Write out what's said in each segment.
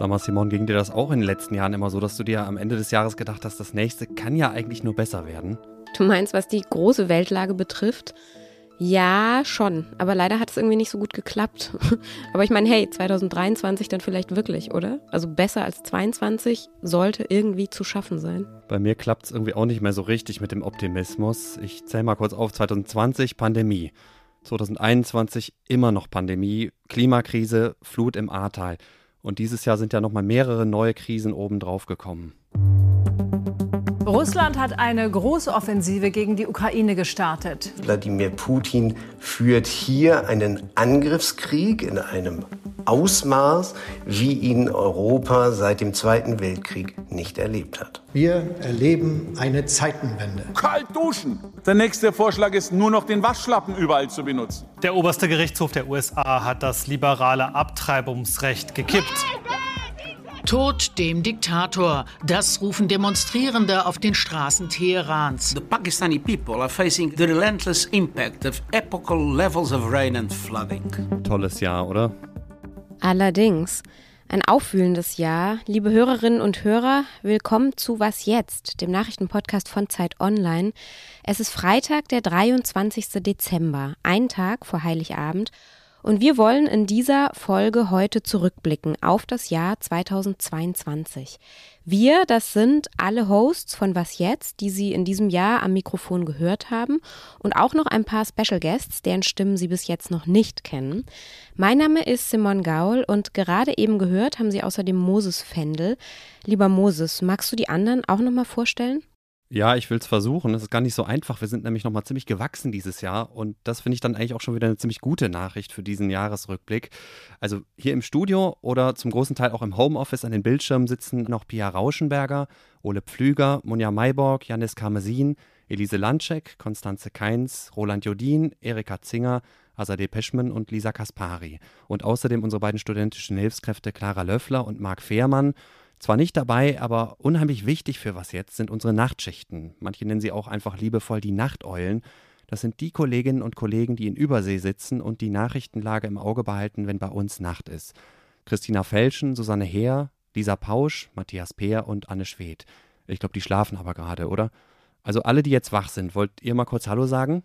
Sag mal, Simon, ging dir das auch in den letzten Jahren immer so, dass du dir am Ende des Jahres gedacht hast, das nächste kann ja eigentlich nur besser werden? Du meinst, was die große Weltlage betrifft? Ja, schon. Aber leider hat es irgendwie nicht so gut geklappt. Aber ich meine, hey, 2023 dann vielleicht wirklich, oder? Also besser als 22 sollte irgendwie zu schaffen sein. Bei mir klappt es irgendwie auch nicht mehr so richtig mit dem Optimismus. Ich zähle mal kurz auf. 2020 Pandemie. 2021 immer noch Pandemie, Klimakrise, Flut im Ahrtal. Und dieses Jahr sind ja nochmal mehrere neue Krisen obendrauf gekommen. Russland hat eine große Offensive gegen die Ukraine gestartet. Wladimir Putin führt hier einen Angriffskrieg in einem Ausmaß, wie ihn Europa seit dem Zweiten Weltkrieg nicht erlebt hat. Wir erleben eine Zeitenwende. Kalt duschen. Der nächste Vorschlag ist nur noch den Waschlappen überall zu benutzen. Der oberste Gerichtshof der USA hat das liberale Abtreibungsrecht gekippt. Tod dem Diktator. Das rufen Demonstrierende auf den Straßen Teherans. The Pakistani people are facing the relentless impact of epochal levels of rain and flooding. Tolles Jahr, oder? Allerdings. Ein aufwühlendes Jahr. Liebe Hörerinnen und Hörer, willkommen zu Was jetzt, dem Nachrichtenpodcast von Zeit Online. Es ist Freitag, der 23. Dezember, ein Tag vor Heiligabend. Und wir wollen in dieser Folge heute zurückblicken auf das Jahr 2022. Wir, das sind alle Hosts von Was jetzt, die Sie in diesem Jahr am Mikrofon gehört haben und auch noch ein paar Special Guests, deren Stimmen Sie bis jetzt noch nicht kennen. Mein Name ist Simon Gaul und gerade eben gehört haben Sie außerdem Moses Fendel. Lieber Moses, magst du die anderen auch noch mal vorstellen? Ja, ich will es versuchen. Es ist gar nicht so einfach. Wir sind nämlich nochmal ziemlich gewachsen dieses Jahr und das finde ich dann eigentlich auch schon wieder eine ziemlich gute Nachricht für diesen Jahresrückblick. Also hier im Studio oder zum großen Teil auch im Homeoffice an den Bildschirmen sitzen noch Pia Rauschenberger, Ole Pflüger, Monja Mayborg, Janis Karmesin, Elise Landschek, Konstanze Keins, Roland Jodin, Erika Zinger, Azadeh Peschman und Lisa Kaspari. Und außerdem unsere beiden studentischen Hilfskräfte Clara Löffler und Marc Fehrmann zwar nicht dabei, aber unheimlich wichtig für was jetzt sind unsere Nachtschichten. Manche nennen sie auch einfach liebevoll die Nachteulen. Das sind die Kolleginnen und Kollegen, die in Übersee sitzen und die Nachrichtenlage im Auge behalten, wenn bei uns Nacht ist. Christina Felschen, Susanne Heer, Lisa Pausch, Matthias Peer und Anne Schwedt. Ich glaube, die schlafen aber gerade, oder? Also alle, die jetzt wach sind, wollt ihr mal kurz Hallo sagen?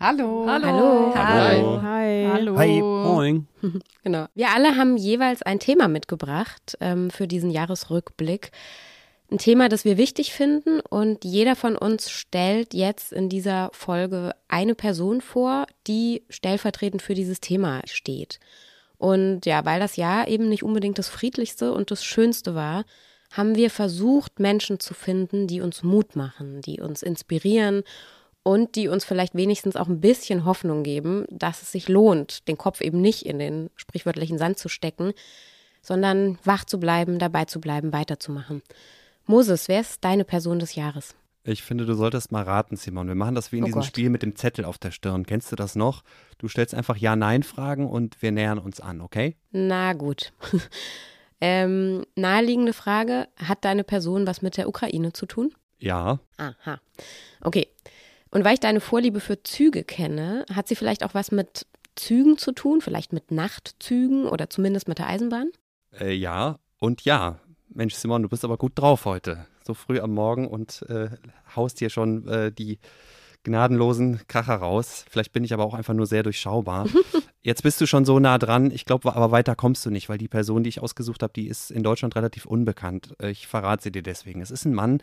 Hallo. Hallo. Hallo. Hi. Hallo. Hi, moin. Genau. Wir alle haben jeweils ein Thema mitgebracht ähm, für diesen Jahresrückblick. Ein Thema, das wir wichtig finden und jeder von uns stellt jetzt in dieser Folge eine Person vor, die stellvertretend für dieses Thema steht. Und ja, weil das Jahr eben nicht unbedingt das friedlichste und das schönste war, haben wir versucht, Menschen zu finden, die uns Mut machen, die uns inspirieren und die uns vielleicht wenigstens auch ein bisschen Hoffnung geben, dass es sich lohnt, den Kopf eben nicht in den sprichwörtlichen Sand zu stecken, sondern wach zu bleiben, dabei zu bleiben, weiterzumachen. Moses, wer ist deine Person des Jahres? Ich finde, du solltest mal raten, Simon. Wir machen das wie in Oh diesem Gott. Spiel mit dem Zettel auf der Stirn. Kennst du das noch? Du stellst einfach Ja-Nein-Fragen und wir nähern uns an, okay? Na gut. ähm, naheliegende Frage, hat deine Person was mit der Ukraine zu tun? Ja. Aha. Okay. Und weil ich deine Vorliebe für Züge kenne, hat sie vielleicht auch was mit Zügen zu tun? Vielleicht mit Nachtzügen oder zumindest mit der Eisenbahn? Äh, ja und ja. Mensch, Simon, du bist aber gut drauf heute. So früh am Morgen und äh, haust hier schon äh, die gnadenlosen Kracher raus. Vielleicht bin ich aber auch einfach nur sehr durchschaubar. Jetzt bist du schon so nah dran. Ich glaube, aber weiter kommst du nicht, weil die Person, die ich ausgesucht habe, die ist in Deutschland relativ unbekannt. Äh, Ich verrate sie dir deswegen. Es ist ein Mann,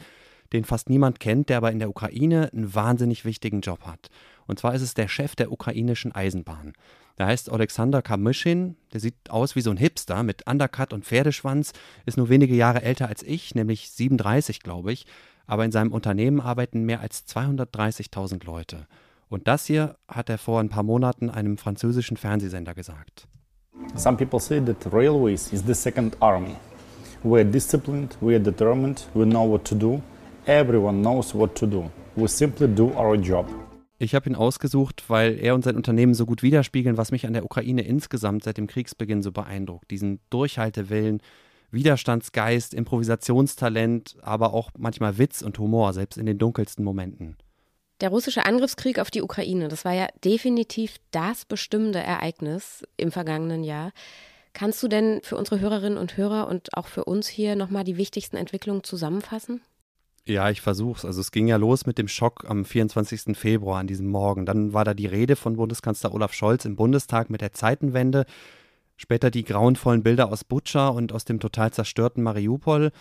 den fast niemand kennt, der aber in der Ukraine einen wahnsinnig wichtigen Job hat. Und zwar ist es der Chef der ukrainischen Eisenbahn. Der heißt Alexander Kamyschin. Der sieht aus wie so ein Hipster mit Undercut und Pferdeschwanz, ist nur wenige Jahre älter als ich, nämlich 37, glaube ich. Aber in seinem Unternehmen arbeiten mehr als 230.000 Leute. Und das hier hat er vor ein paar Monaten einem französischen Fernsehsender gesagt. Some people say that railways is the second army. We are disciplined, we are determined, we know what to do. Everyone knows what to do. We simply do our job. Ich habe ihn ausgesucht, weil er und sein Unternehmen so gut widerspiegeln, was mich an der Ukraine insgesamt seit dem Kriegsbeginn so beeindruckt. Diesen Durchhaltewillen, Widerstandsgeist, Improvisationstalent, aber auch manchmal Witz und Humor, selbst in den dunkelsten Momenten. Der russische Angriffskrieg auf die Ukraine, das war ja definitiv das bestimmende Ereignis im vergangenen Jahr. Kannst du denn für unsere Hörerinnen und Hörer und auch für uns hier nochmal die wichtigsten Entwicklungen zusammenfassen? Ja, ich versuch's. Also es ging ja los mit dem Schock am 24. Februar an diesem Morgen. Dann war da die Rede von Bundeskanzler Olaf Scholz im Bundestag mit der Zeitenwende. Später die grauenvollen Bilder aus Butscha und aus dem total zerstörten Mariupol.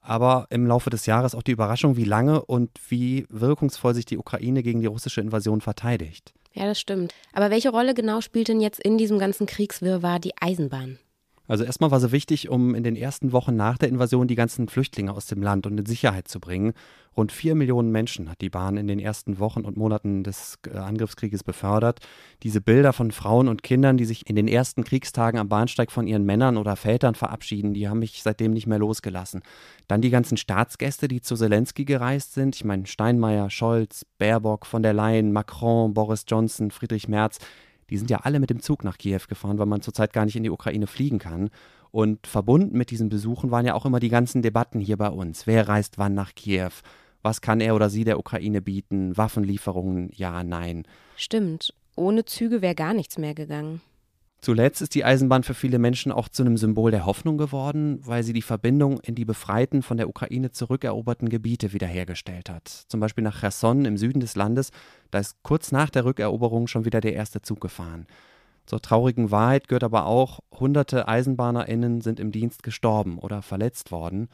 Aber im Laufe des Jahres auch die Überraschung, wie lange und wie wirkungsvoll sich die Ukraine gegen die russische Invasion verteidigt. Ja, das stimmt. Aber welche Rolle genau spielt denn jetzt in diesem ganzen Kriegswirrwarr die Eisenbahn? Also erstmal war sie wichtig, um in den ersten Wochen nach der Invasion die ganzen Flüchtlinge aus dem Land und in Sicherheit zu bringen. Rund vier Millionen Menschen hat die Bahn in den ersten Wochen und Monaten des äh, Angriffskrieges befördert. Diese Bilder von Frauen und Kindern, die sich in den ersten Kriegstagen am Bahnsteig von ihren Männern oder Vätern verabschieden, die haben mich seitdem nicht mehr losgelassen. Dann die ganzen Staatsgäste, die zu Zelensky gereist sind. Ich meine Steinmeier, Scholz, Baerbock, von der Leyen, Macron, Boris Johnson, Friedrich Merz die sind ja alle mit dem Zug nach Kiew gefahren, weil man zurzeit gar nicht in die Ukraine fliegen kann. Und verbunden mit diesen Besuchen waren ja auch immer die ganzen Debatten hier bei uns. Wer reist wann nach Kiew? Was kann er oder sie der Ukraine bieten? Waffenlieferungen? Ja, nein. Stimmt. Ohne Züge wäre gar nichts mehr gegangen. Zuletzt ist die Eisenbahn für viele Menschen auch zu einem Symbol der Hoffnung geworden, weil sie die Verbindung in die befreiten, von der Ukraine zurückeroberten Gebiete wiederhergestellt hat. Zum Beispiel nach Cherson im Süden des Landes, da ist kurz nach der Rückeroberung schon wieder der erste Zug gefahren. Zur traurigen Wahrheit gehört aber auch, hunderte EisenbahnerInnen sind im Dienst gestorben oder verletzt worden.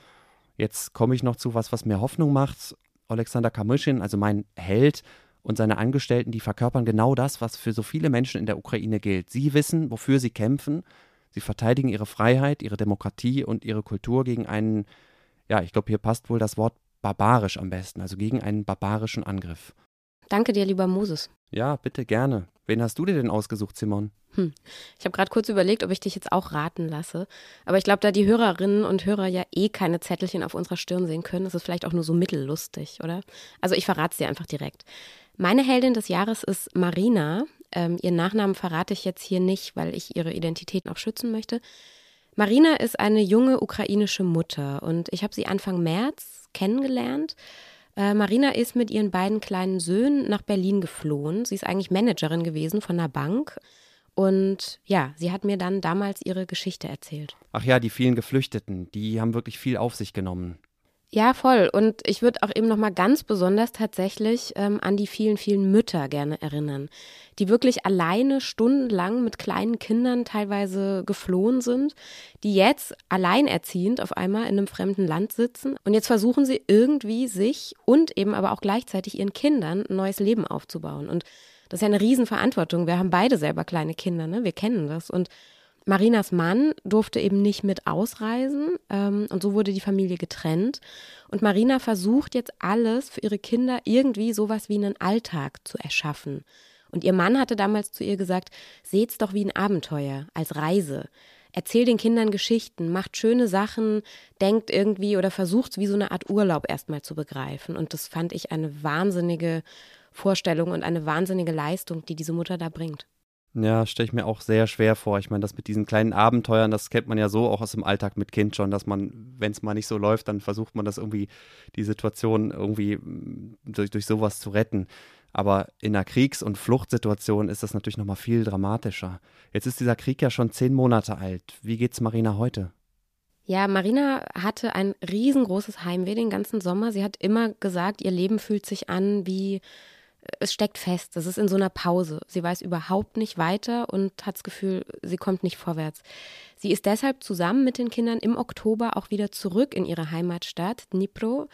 Jetzt komme ich noch zu was, was mir Hoffnung macht. Alexander Kamyschin, also mein Held, und seine Angestellten, die verkörpern genau das, was für so viele Menschen in der Ukraine gilt. Sie wissen, wofür sie kämpfen. Sie verteidigen ihre Freiheit, ihre Demokratie und ihre Kultur gegen einen, ja, ich glaube, hier passt wohl das Wort barbarisch am besten, also gegen einen barbarischen Angriff. Danke dir, lieber Moses. Ja, bitte gerne. Wen hast du dir denn ausgesucht, Simon? Hm. Ich habe gerade kurz überlegt, ob ich dich jetzt auch raten lasse. Aber ich glaube, da die Hörerinnen und Hörer ja eh keine Zettelchen auf unserer Stirn sehen können, ist es vielleicht auch nur so mittellustig, oder? Also ich verrate es dir einfach direkt. Meine Heldin des Jahres ist Marina. Ähm, ihren Nachnamen verrate ich jetzt hier nicht, weil ich ihre Identität auch schützen möchte. Marina ist eine junge ukrainische Mutter und ich habe sie Anfang März kennengelernt. Äh, Marina ist mit ihren beiden kleinen Söhnen nach Berlin geflohen. Sie ist eigentlich Managerin gewesen von einer Bank. Und ja, sie hat mir dann damals ihre Geschichte erzählt. Ach ja, die vielen Geflüchteten, die haben wirklich viel auf sich genommen. Ja, voll. Und ich würde auch eben noch mal ganz besonders tatsächlich ähm, an die vielen, vielen Mütter gerne erinnern, die wirklich alleine stundenlang mit kleinen Kindern teilweise geflohen sind, die jetzt alleinerziehend auf einmal in einem fremden Land sitzen und jetzt versuchen sie irgendwie sich und eben aber auch gleichzeitig ihren Kindern ein neues Leben aufzubauen. Und das ist ja eine Riesenverantwortung. Wir haben beide selber kleine Kinder, ne? Wir kennen das. Und Marinas Mann durfte eben nicht mit ausreisen ähm, und so wurde die Familie getrennt. Und Marina versucht jetzt alles für ihre Kinder irgendwie sowas wie einen Alltag zu erschaffen. Und ihr Mann hatte damals zu ihr gesagt, seht's doch wie ein Abenteuer, als Reise. Erzähl den Kindern Geschichten, macht schöne Sachen, denkt irgendwie oder versucht wie so eine Art Urlaub erstmal zu begreifen. Und das fand ich eine wahnsinnige Vorstellung und eine wahnsinnige Leistung, die diese Mutter da bringt. Ja, stelle ich mir auch sehr schwer vor. Ich meine, das mit diesen kleinen Abenteuern, das kennt man ja so auch aus dem Alltag mit Kind schon, dass man, wenn es mal nicht so läuft, dann versucht man das irgendwie, die Situation irgendwie mm, durch, durch sowas zu retten. Aber in einer Kriegs- und Fluchtsituation ist das natürlich nochmal viel dramatischer. Jetzt ist dieser Krieg ja schon zehn Monate alt. Wie geht's Marina heute? Ja, Marina hatte ein riesengroßes Heimweh den ganzen Sommer. Sie hat immer gesagt, ihr Leben fühlt sich an wie es steckt fest, es ist in so einer Pause. Sie weiß überhaupt nicht weiter und hat das Gefühl, sie kommt nicht vorwärts. Sie ist deshalb zusammen mit den Kindern im Oktober auch wieder zurück in ihre Heimatstadt Dnipro.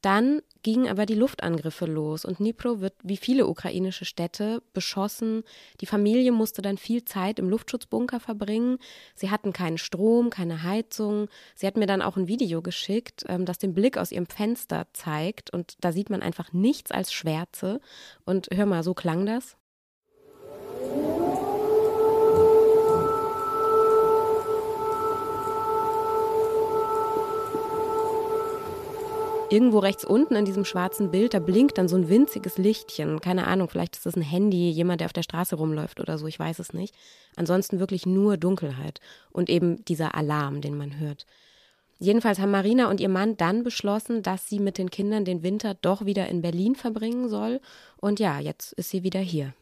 Dann gingen aber die Luftangriffe los und Dnipro wird wie viele ukrainische Städte beschossen. Die Familie musste dann viel Zeit im Luftschutzbunker verbringen. Sie hatten keinen Strom, keine Heizung. Sie hat mir dann auch ein Video geschickt, ähm, das den Blick aus ihrem Fenster zeigt und da sieht man einfach nichts als Schwärze. Und hör mal, so klang das. Irgendwo rechts unten in diesem schwarzen Bild, da blinkt dann so ein winziges Lichtchen. Keine Ahnung, vielleicht ist das ein Handy, jemand, der auf der Straße rumläuft oder so, ich weiß es nicht. Ansonsten wirklich nur Dunkelheit und eben dieser Alarm, den man hört. Jedenfalls haben Marina und ihr Mann dann beschlossen, dass sie mit den Kindern den Winter doch wieder in Berlin verbringen soll. Und ja, jetzt ist sie wieder hier.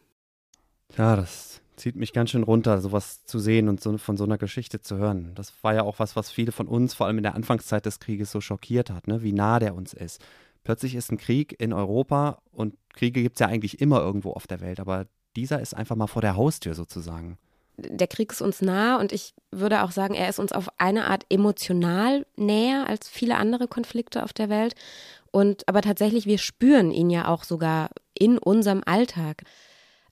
Ja, das Zieht mich ganz schön runter, sowas zu sehen und so, von so einer Geschichte zu hören. Das war ja auch was, was viele von uns, vor allem in der Anfangszeit des Krieges, so schockiert hat, ne? wie nah der uns ist. Plötzlich ist ein Krieg in Europa und Kriege gibt es ja eigentlich immer irgendwo auf der Welt, aber dieser ist einfach mal vor der Haustür sozusagen. Der Krieg ist uns nah und ich würde auch sagen, er ist uns auf eine Art emotional näher als viele andere Konflikte auf der Welt. Und aber tatsächlich, wir spüren ihn ja auch sogar in unserem Alltag.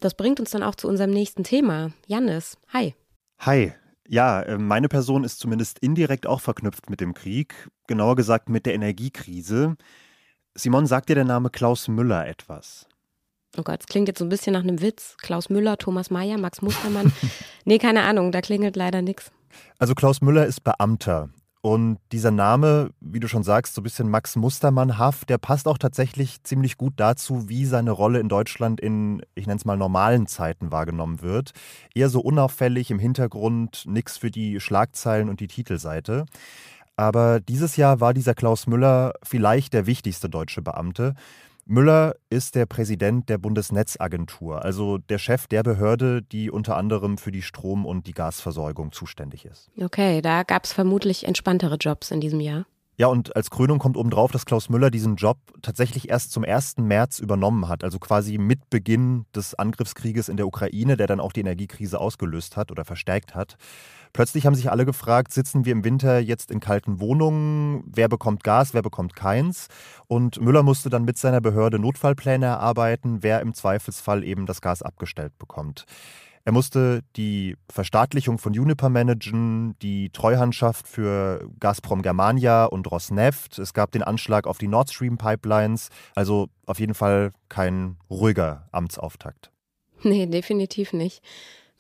Das bringt uns dann auch zu unserem nächsten Thema. Jannis, hi. Hi. Ja, äh, meine Person ist zumindest indirekt auch verknüpft mit dem Krieg, genauer gesagt mit der Energiekrise. Simon, sagt dir der Name Klaus Müller etwas? Oh Gott, es klingt jetzt so ein bisschen nach einem Witz. Klaus Müller, Thomas Mayer, Max Mustermann. nee, keine Ahnung, da klingelt leider nichts. Also Klaus Müller ist Beamter und dieser Name, wie du schon sagst, so ein bisschen Max Mustermann-haft, der passt auch tatsächlich ziemlich gut dazu, wie seine Rolle in Deutschland in, ich nenne es mal, normalen Zeiten wahrgenommen wird. Eher so unauffällig im Hintergrund, nichts für die Schlagzeilen und die Titelseite. Aber dieses Jahr war dieser Klaus Müller vielleicht der wichtigste deutsche Beamte. Müller ist der Präsident der Bundesnetzagentur, also der Chef der Behörde, die unter anderem für die Strom- und die Gasversorgung zuständig ist. Okay, da gab es vermutlich entspanntere Jobs in diesem Jahr. Ja, und als Krönung kommt obendrauf, dass Klaus Müller diesen Job tatsächlich erst zum 1. März übernommen hat, also quasi mit Beginn des Angriffskrieges in der Ukraine, der dann auch die Energiekrise ausgelöst hat oder verstärkt hat. Plötzlich haben sich alle gefragt, sitzen wir im Winter jetzt in kalten Wohnungen? Wer bekommt Gas, wer bekommt keins? Und Müller musste dann mit seiner Behörde Notfallpläne erarbeiten, wer im Zweifelsfall eben das Gas abgestellt bekommt. Er musste die Verstaatlichung von Uniper managen, die Treuhandschaft für Gazprom Germania und Rosneft. Es gab den Anschlag auf die Nord Stream Pipelines. Also auf jeden Fall kein ruhiger Amtsauftakt. Nee, definitiv nicht.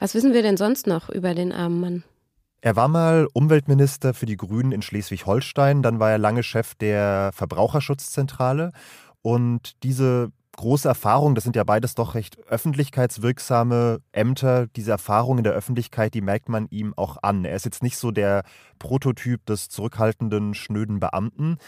Was wissen wir denn sonst noch über den armen Mann? Er war mal Umweltminister für die Grünen in Schleswig-Holstein, dann war er lange Chef der Verbraucherschutzzentrale und diese große Erfahrung, das sind ja beides doch recht öffentlichkeitswirksame Ämter, diese Erfahrung in der Öffentlichkeit, die merkt man ihm auch an. Er ist jetzt nicht so der Prototyp des zurückhaltenden, schnöden Beamten.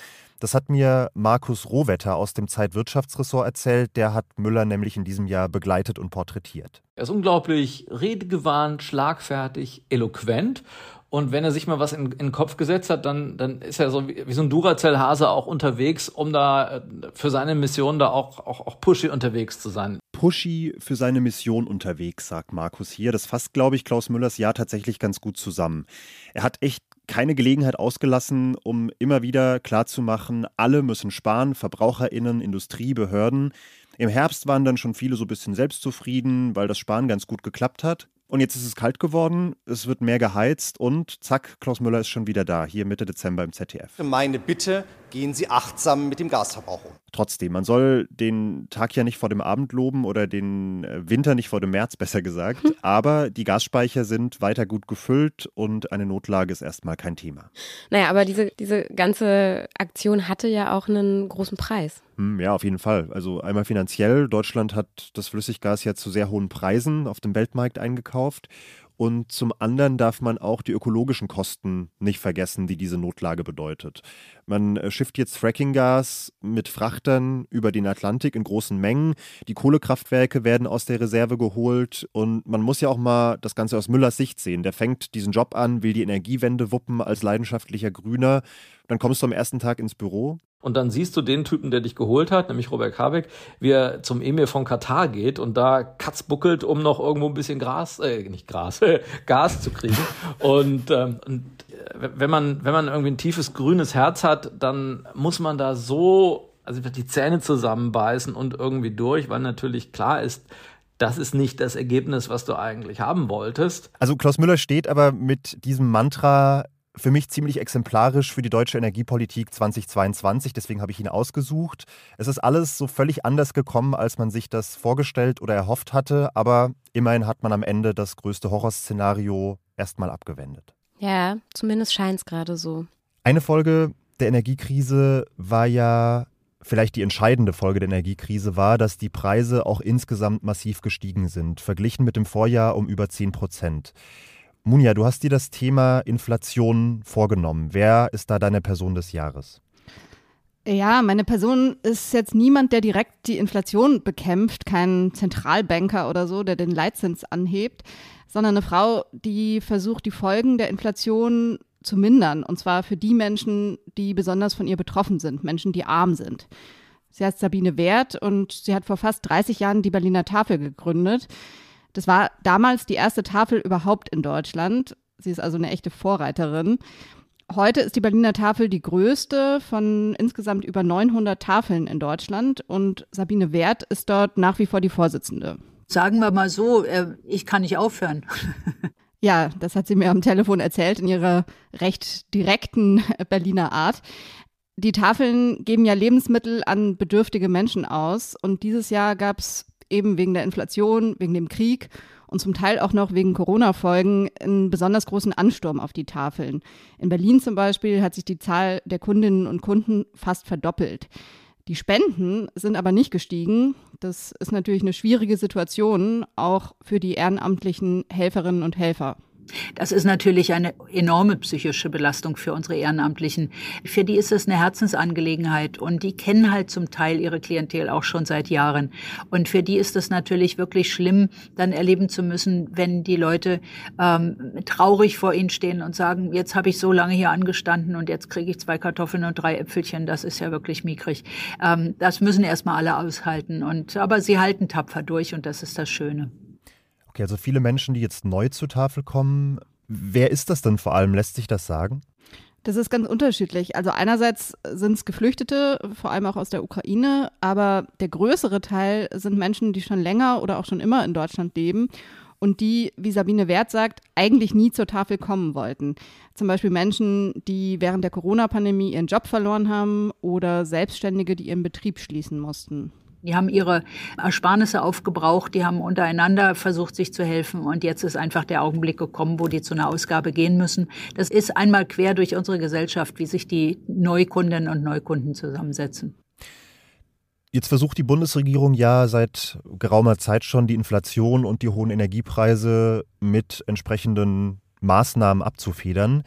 Das hat mir Markus Rohwetter aus dem Zeitwirtschaftsressort erzählt. Der hat Müller nämlich in diesem Jahr begleitet und porträtiert. Er ist unglaublich redegewandt, schlagfertig, eloquent und wenn er sich mal was in, in den Kopf gesetzt hat, dann, dann ist er so wie, wie so ein Duracell-Hase auch unterwegs, um da äh, für seine Mission da auch, auch, auch pushy unterwegs zu sein. Pushy für seine Mission unterwegs, sagt Markus hier. Das fasst, glaube ich, Klaus Müllers Jahr tatsächlich ganz gut zusammen. Er hat echt keine Gelegenheit ausgelassen, um immer wieder klarzumachen, alle müssen sparen, VerbraucherInnen, Industrie, Behörden. Im Herbst waren dann schon viele so ein bisschen selbstzufrieden, weil das Sparen ganz gut geklappt hat. Und jetzt ist es kalt geworden, es wird mehr geheizt und zack, Klaus Müller ist schon wieder da, hier Mitte Dezember im ZDF. Meine Bitte, gehen Sie achtsam mit dem Gasverbrauch um. Trotzdem, man soll den Tag ja nicht vor dem Abend loben oder den äh, Winter nicht vor dem März, besser gesagt. Aber die Gasspeicher sind weiter gut gefüllt und eine Notlage ist erstmal kein Thema. Naja, aber diese, diese ganze Aktion hatte ja auch einen großen Preis. Hm, ja, auf jeden Fall. Also einmal finanziell. Deutschland hat das Flüssiggas ja zu sehr hohen Preisen auf dem Weltmarkt eingekauft. Und zum anderen darf man auch die ökologischen Kosten nicht vergessen, die diese Notlage bedeutet. Man äh, schifft jetzt Frackinggas mit Frachtern über den Atlantik in großen Mengen. Die Kohlekraftwerke werden aus der Reserve geholt. Und man muss ja auch mal das Ganze aus Müllers Sicht sehen. Der fängt diesen Job an, will die Energiewende wuppen als leidenschaftlicher Grüner. Dann kommst du am ersten Tag ins Büro und dann siehst du den Typen, der dich geholt hat, nämlich Robert Habeck, wie er zum Emir von Katar geht und da katzbuckelt, um noch irgendwo ein bisschen Gras, äh, nicht Gras, Gas zu kriegen. Und, ähm, und äh, wenn man, wenn man irgendwie ein tiefes grünes Herz hat, dann muss man da so, also die Zähne zusammenbeißen und irgendwie durch, weil natürlich klar ist, das ist nicht das Ergebnis, was du eigentlich haben wolltest. Also Klaus Müller steht aber mit diesem Mantra für mich ziemlich exemplarisch für die deutsche Energiepolitik 2022. Deswegen habe ich ihn ausgesucht. Es ist alles so völlig anders gekommen, als man sich das vorgestellt oder erhofft hatte. Aber immerhin hat man am Ende das größte Horrorszenario erstmal abgewendet. Ja, zumindest scheint es gerade so. Eine Folge der Energiekrise war ja vielleicht die entscheidende Folge der Energiekrise war, dass die Preise auch insgesamt massiv gestiegen sind, verglichen mit dem Vorjahr um über 10 Prozent. Munja, du hast dir das Thema Inflation vorgenommen. Wer ist da deine Person des Jahres? Ja, meine Person ist jetzt niemand, der direkt die Inflation bekämpft, kein Zentralbanker oder so, der den Leitzins anhebt, sondern eine Frau, die versucht, die Folgen der Inflation zu mindern. Und zwar für die Menschen, die besonders von ihr betroffen sind, Menschen, die arm sind. Sie heißt Sabine Wert und sie hat vor fast 30 Jahren die Berliner Tafel gegründet. Das war damals die erste Tafel überhaupt in Deutschland. Sie ist also eine echte Vorreiterin. Heute ist die Berliner Tafel die größte von insgesamt über 900 Tafeln in Deutschland und Sabine Wert ist dort nach wie vor die Vorsitzende. Sagen wir mal so, äh, ich kann nicht aufhören. Ja, das hat sie mir am Telefon erzählt in ihrer recht direkten Berliner Art. Die Tafeln geben ja Lebensmittel an bedürftige Menschen aus und dieses Jahr gab es eben wegen der Inflation, wegen dem Krieg und zum Teil auch noch wegen Corona-Folgen einen besonders großen Ansturm auf die Tafeln. In Berlin zum Beispiel hat sich die Zahl der Kundinnen und Kunden fast verdoppelt. Die Spenden sind aber nicht gestiegen. Das ist natürlich eine schwierige Situation, auch für die ehrenamtlichen Helferinnen und Helfer. Das ist natürlich eine enorme psychische Belastung für unsere Ehrenamtlichen. Für die ist es eine Herzensangelegenheit und die kennen halt zum Teil ihre Klientel auch schon seit Jahren. Und für die ist es natürlich wirklich schlimm, dann erleben zu müssen, wenn die Leute ähm, traurig vor ihnen stehen und sagen, jetzt habe ich so lange hier angestanden und jetzt kriege ich zwei Kartoffeln und drei Äpfelchen. Das ist ja wirklich mickrig. Ähm, das müssen erstmal alle aushalten. Und, aber sie halten tapfer durch und das ist das Schöne. Okay, also viele Menschen, die jetzt neu zur Tafel kommen. Wer ist das denn vor allem? Lässt sich das sagen? Das ist ganz unterschiedlich. Also einerseits sind es Geflüchtete, vor allem auch aus der Ukraine, aber der größere Teil sind Menschen, die schon länger oder auch schon immer in Deutschland leben und die, wie Sabine Wert sagt, eigentlich nie zur Tafel kommen wollten. Zum Beispiel Menschen, die während der Corona-Pandemie ihren Job verloren haben oder Selbstständige, die ihren Betrieb schließen mussten. Die haben ihre Ersparnisse aufgebraucht, die haben untereinander versucht, sich zu helfen. Und jetzt ist einfach der Augenblick gekommen, wo die zu einer Ausgabe gehen müssen. Das ist einmal quer durch unsere Gesellschaft, wie sich die Neukundinnen und Neukunden zusammensetzen. Jetzt versucht die Bundesregierung ja seit geraumer Zeit schon, die Inflation und die hohen Energiepreise mit entsprechenden Maßnahmen abzufedern.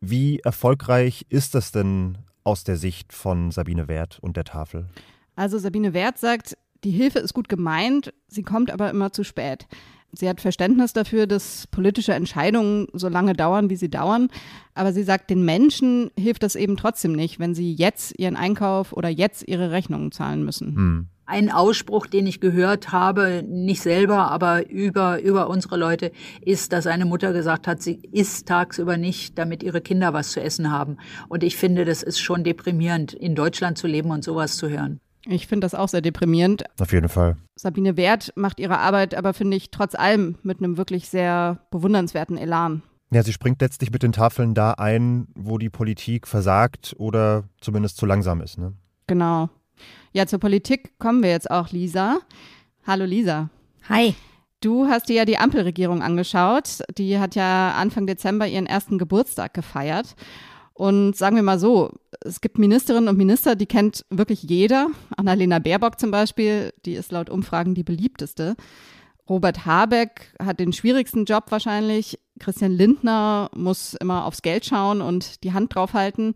Wie erfolgreich ist das denn aus der Sicht von Sabine Wert und der Tafel? Also Sabine Wert sagt, die Hilfe ist gut gemeint, sie kommt aber immer zu spät. Sie hat Verständnis dafür, dass politische Entscheidungen so lange dauern, wie sie dauern. Aber sie sagt, den Menschen hilft das eben trotzdem nicht, wenn sie jetzt ihren Einkauf oder jetzt ihre Rechnungen zahlen müssen. Hm. Ein Ausspruch, den ich gehört habe, nicht selber, aber über, über unsere Leute, ist, dass eine Mutter gesagt hat, sie isst tagsüber nicht, damit ihre Kinder was zu essen haben. Und ich finde, das ist schon deprimierend, in Deutschland zu leben und sowas zu hören. Ich finde das auch sehr deprimierend. Auf jeden Fall. Sabine Wert macht ihre Arbeit aber, finde ich, trotz allem mit einem wirklich sehr bewundernswerten Elan. Ja, sie springt letztlich mit den Tafeln da ein, wo die Politik versagt oder zumindest zu langsam ist. Ne? Genau. Ja, zur Politik kommen wir jetzt auch, Lisa. Hallo, Lisa. Hi. Du hast dir ja die Ampelregierung angeschaut. Die hat ja Anfang Dezember ihren ersten Geburtstag gefeiert. Und sagen wir mal so, es gibt Ministerinnen und Minister, die kennt wirklich jeder. Annalena Baerbock zum Beispiel, die ist laut Umfragen die beliebteste. Robert Habeck hat den schwierigsten Job wahrscheinlich. Christian Lindner muss immer aufs Geld schauen und die Hand draufhalten.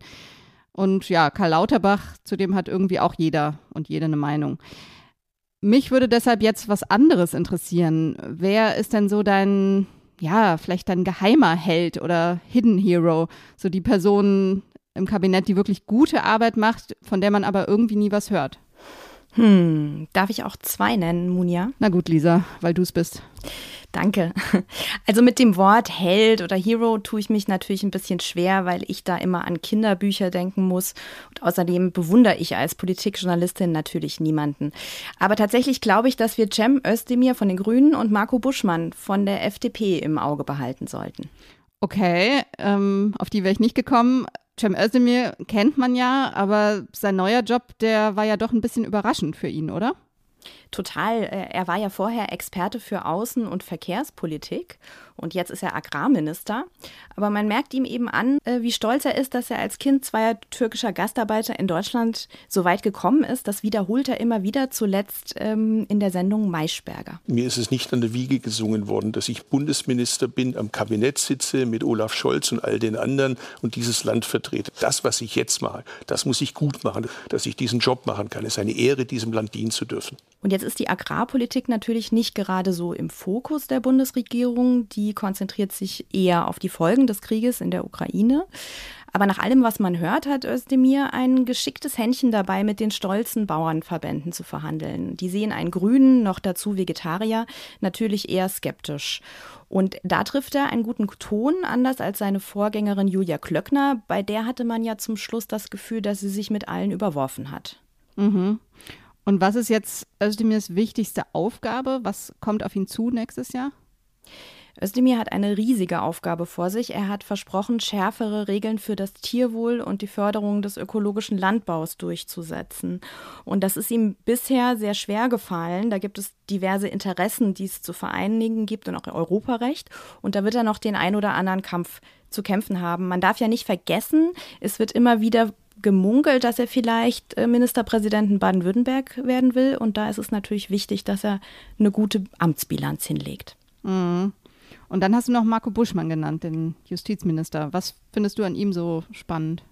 Und ja, Karl Lauterbach, zu dem hat irgendwie auch jeder und jede eine Meinung. Mich würde deshalb jetzt was anderes interessieren. Wer ist denn so dein ja, vielleicht ein geheimer Held oder Hidden Hero, so die Person im Kabinett, die wirklich gute Arbeit macht, von der man aber irgendwie nie was hört. Hm, darf ich auch zwei nennen, Munja? Na gut, Lisa, weil du es bist. Danke. Also mit dem Wort Held oder Hero tue ich mich natürlich ein bisschen schwer, weil ich da immer an Kinderbücher denken muss. Und außerdem bewundere ich als Politikjournalistin natürlich niemanden. Aber tatsächlich glaube ich, dass wir Cem Özdemir von den Grünen und Marco Buschmann von der FDP im Auge behalten sollten. Okay, ähm, auf die wäre ich nicht gekommen. Cem Özdemir kennt man ja, aber sein neuer Job, der war ja doch ein bisschen überraschend für ihn, oder? Total. Äh, er war ja vorher Experte für Außen- und Verkehrspolitik und jetzt ist er Agrarminister. Aber man merkt ihm eben an, äh, wie stolz er ist, dass er als Kind zweier türkischer Gastarbeiter in Deutschland so weit gekommen ist. Das wiederholt er immer wieder, zuletzt ähm, in der Sendung Maischberger. Mir ist es nicht an der Wiege gesungen worden, dass ich Bundesminister bin, am Kabinett sitze mit Olaf Scholz und all den anderen und dieses Land vertrete. Das, was ich jetzt mache, das muss ich gut machen. Dass ich diesen Job machen kann, ist eine Ehre, diesem Land dienen zu dürfen. Und jetzt ist die Agrarpolitik natürlich nicht gerade so im Fokus der Bundesregierung. Die konzentriert sich eher auf die Folgen des Krieges in der Ukraine. Aber nach allem, was man hört, hat Özdemir ein geschicktes Händchen dabei, mit den stolzen Bauernverbänden zu verhandeln. Die sehen einen Grünen, noch dazu Vegetarier, natürlich eher skeptisch. Und da trifft er einen guten Ton, anders als seine Vorgängerin Julia Klöckner. Bei der hatte man ja zum Schluss das Gefühl, dass sie sich mit allen überworfen hat. Mhm. Und was ist jetzt Özdemirs wichtigste Aufgabe? Was kommt auf ihn zu nächstes Jahr? Özdemir hat eine riesige Aufgabe vor sich. Er hat versprochen, schärfere Regeln für das Tierwohl und die Förderung des ökologischen Landbaus durchzusetzen. Und das ist ihm bisher sehr schwer gefallen. Da gibt es diverse Interessen, die es zu vereinigen gibt und auch Europarecht. Und da wird er noch den ein oder anderen Kampf zu kämpfen haben. Man darf ja nicht vergessen, es wird immer wieder gemunkelt, dass er vielleicht äh, Ministerpräsidenten Baden-Württemberg werden will. Und da ist es natürlich wichtig, dass er eine gute Amtsbilanz hinlegt. Mhm. Und dann hast du noch Marco Buschmann genannt, den Justizminister. Was findest du an ihm so spannend?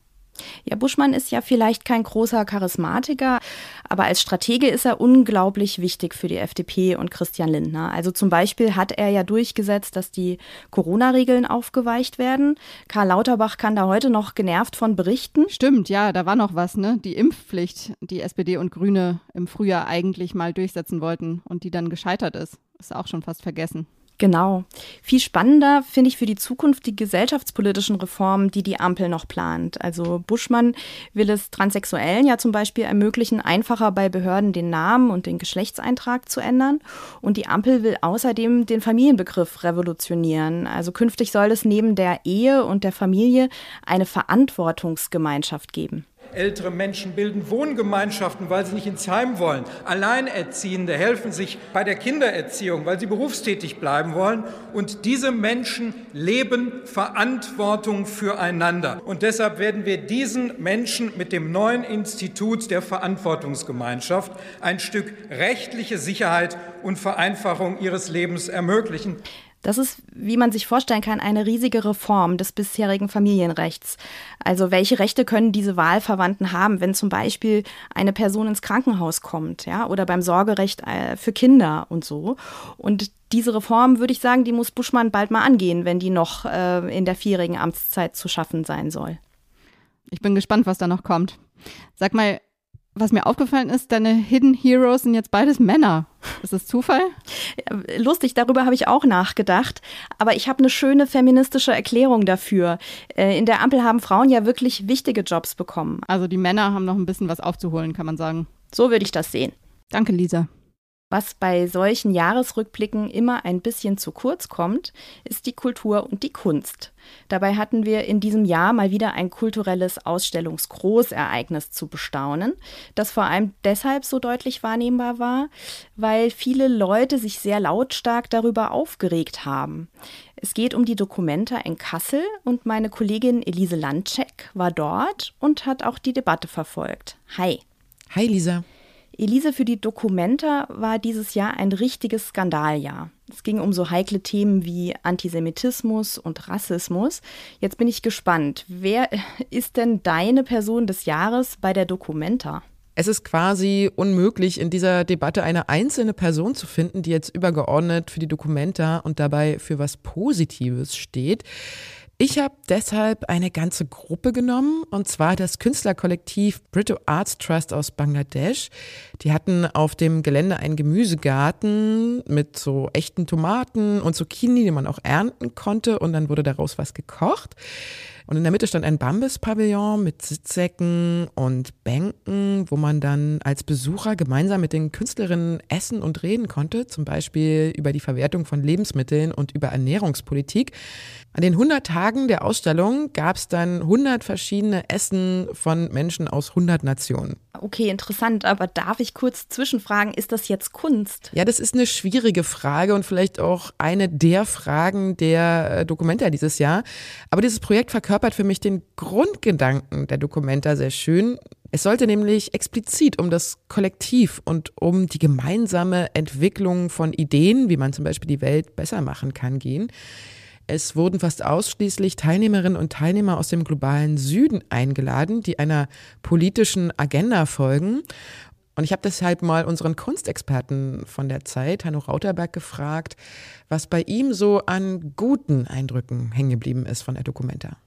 Ja, Buschmann ist ja vielleicht kein großer Charismatiker, aber als Stratege ist er unglaublich wichtig für die FDP und Christian Lindner. Also zum Beispiel hat er ja durchgesetzt, dass die Corona-Regeln aufgeweicht werden. Karl Lauterbach kann da heute noch genervt von berichten. Stimmt, ja, da war noch was, ne? Die Impfpflicht, die SPD und Grüne im Frühjahr eigentlich mal durchsetzen wollten und die dann gescheitert ist. Ist auch schon fast vergessen. Genau. Viel spannender finde ich für die Zukunft die gesellschaftspolitischen Reformen, die die Ampel noch plant. Also Buschmann will es Transsexuellen ja zum Beispiel ermöglichen, einfacher bei Behörden den Namen und den Geschlechtseintrag zu ändern. Und die Ampel will außerdem den Familienbegriff revolutionieren. Also künftig soll es neben der Ehe und der Familie eine Verantwortungsgemeinschaft geben. Ältere Menschen bilden Wohngemeinschaften, weil sie nicht ins Heim wollen. Alleinerziehende helfen sich bei der Kindererziehung, weil sie berufstätig bleiben wollen. Und diese Menschen leben Verantwortung füreinander. Und deshalb werden wir diesen Menschen mit dem neuen Institut der Verantwortungsgemeinschaft ein Stück rechtliche Sicherheit und Vereinfachung ihres Lebens ermöglichen. Das ist, wie man sich vorstellen kann, eine riesige Reform des bisherigen Familienrechts. Also welche Rechte können diese Wahlverwandten haben, wenn zum Beispiel eine Person ins Krankenhaus kommt, ja, oder beim Sorgerecht äh, für Kinder und so. Und diese Reform, würde ich sagen, die muss Buschmann bald mal angehen, wenn die noch äh, in der vierjährigen Amtszeit zu schaffen sein soll. Ich bin gespannt, was da noch kommt. Sag mal, was mir aufgefallen ist, deine Hidden Heroes sind jetzt beides Männer. Ist das Zufall? Lustig, darüber habe ich auch nachgedacht. Aber ich habe eine schöne feministische Erklärung dafür. Äh, in der Ampel haben Frauen ja wirklich wichtige Jobs bekommen. Also die Männer haben noch ein bisschen was aufzuholen, kann man sagen. So würde ich das sehen. Danke, Lisa. Was bei solchen Jahresrückblicken immer ein bisschen zu kurz kommt, ist die Kultur und die Kunst. Dabei hatten wir in diesem Jahr mal wieder ein kulturelles Ausstellungsgroßereignis zu bestaunen, das vor allem deshalb so deutlich wahrnehmbar war, weil viele Leute sich sehr lautstark darüber aufgeregt haben. Es geht um die Dokumenta in Kassel und meine Kollegin Elise Landcheck war dort und hat auch die Debatte verfolgt. Hi. Hi Lisa. Elise, für die Dokumenta war dieses Jahr ein richtiges Skandaljahr. Es ging um so heikle Themen wie Antisemitismus und Rassismus. Jetzt bin ich gespannt. Wer ist denn deine Person des Jahres bei der Dokumenta? Es ist quasi unmöglich, in dieser Debatte eine einzelne Person zu finden, die jetzt übergeordnet für die Dokumenta und dabei für was Positives steht. Ich habe deshalb eine ganze Gruppe genommen, und zwar das Künstlerkollektiv Brito Arts Trust aus Bangladesch. Die hatten auf dem Gelände einen Gemüsegarten mit so echten Tomaten und Zucchini, die man auch ernten konnte, und dann wurde daraus was gekocht. Und in der Mitte stand ein Bambus-Pavillon mit Sitzsäcken und Bänken, wo man dann als Besucher gemeinsam mit den Künstlerinnen essen und reden konnte, zum Beispiel über die Verwertung von Lebensmitteln und über Ernährungspolitik. An den 100 Tagen der Ausstellung gab es dann 100 verschiedene Essen von Menschen aus 100 Nationen. Okay, interessant, aber darf ich kurz zwischenfragen, ist das jetzt Kunst? Ja, das ist eine schwierige Frage und vielleicht auch eine der Fragen der äh, Dokumenta dieses Jahr. Aber dieses Projekt verkörpert für mich den Grundgedanken der Dokumenta sehr schön. Es sollte nämlich explizit um das Kollektiv und um die gemeinsame Entwicklung von Ideen, wie man zum Beispiel die Welt besser machen kann, gehen. Es wurden fast ausschließlich Teilnehmerinnen und Teilnehmer aus dem globalen Süden eingeladen, die einer politischen Agenda folgen. Und ich habe deshalb mal unseren Kunstexperten von der Zeit, Hanno Rauterberg, gefragt, was bei ihm so an guten Eindrücken hängen geblieben ist von der Dokumenta.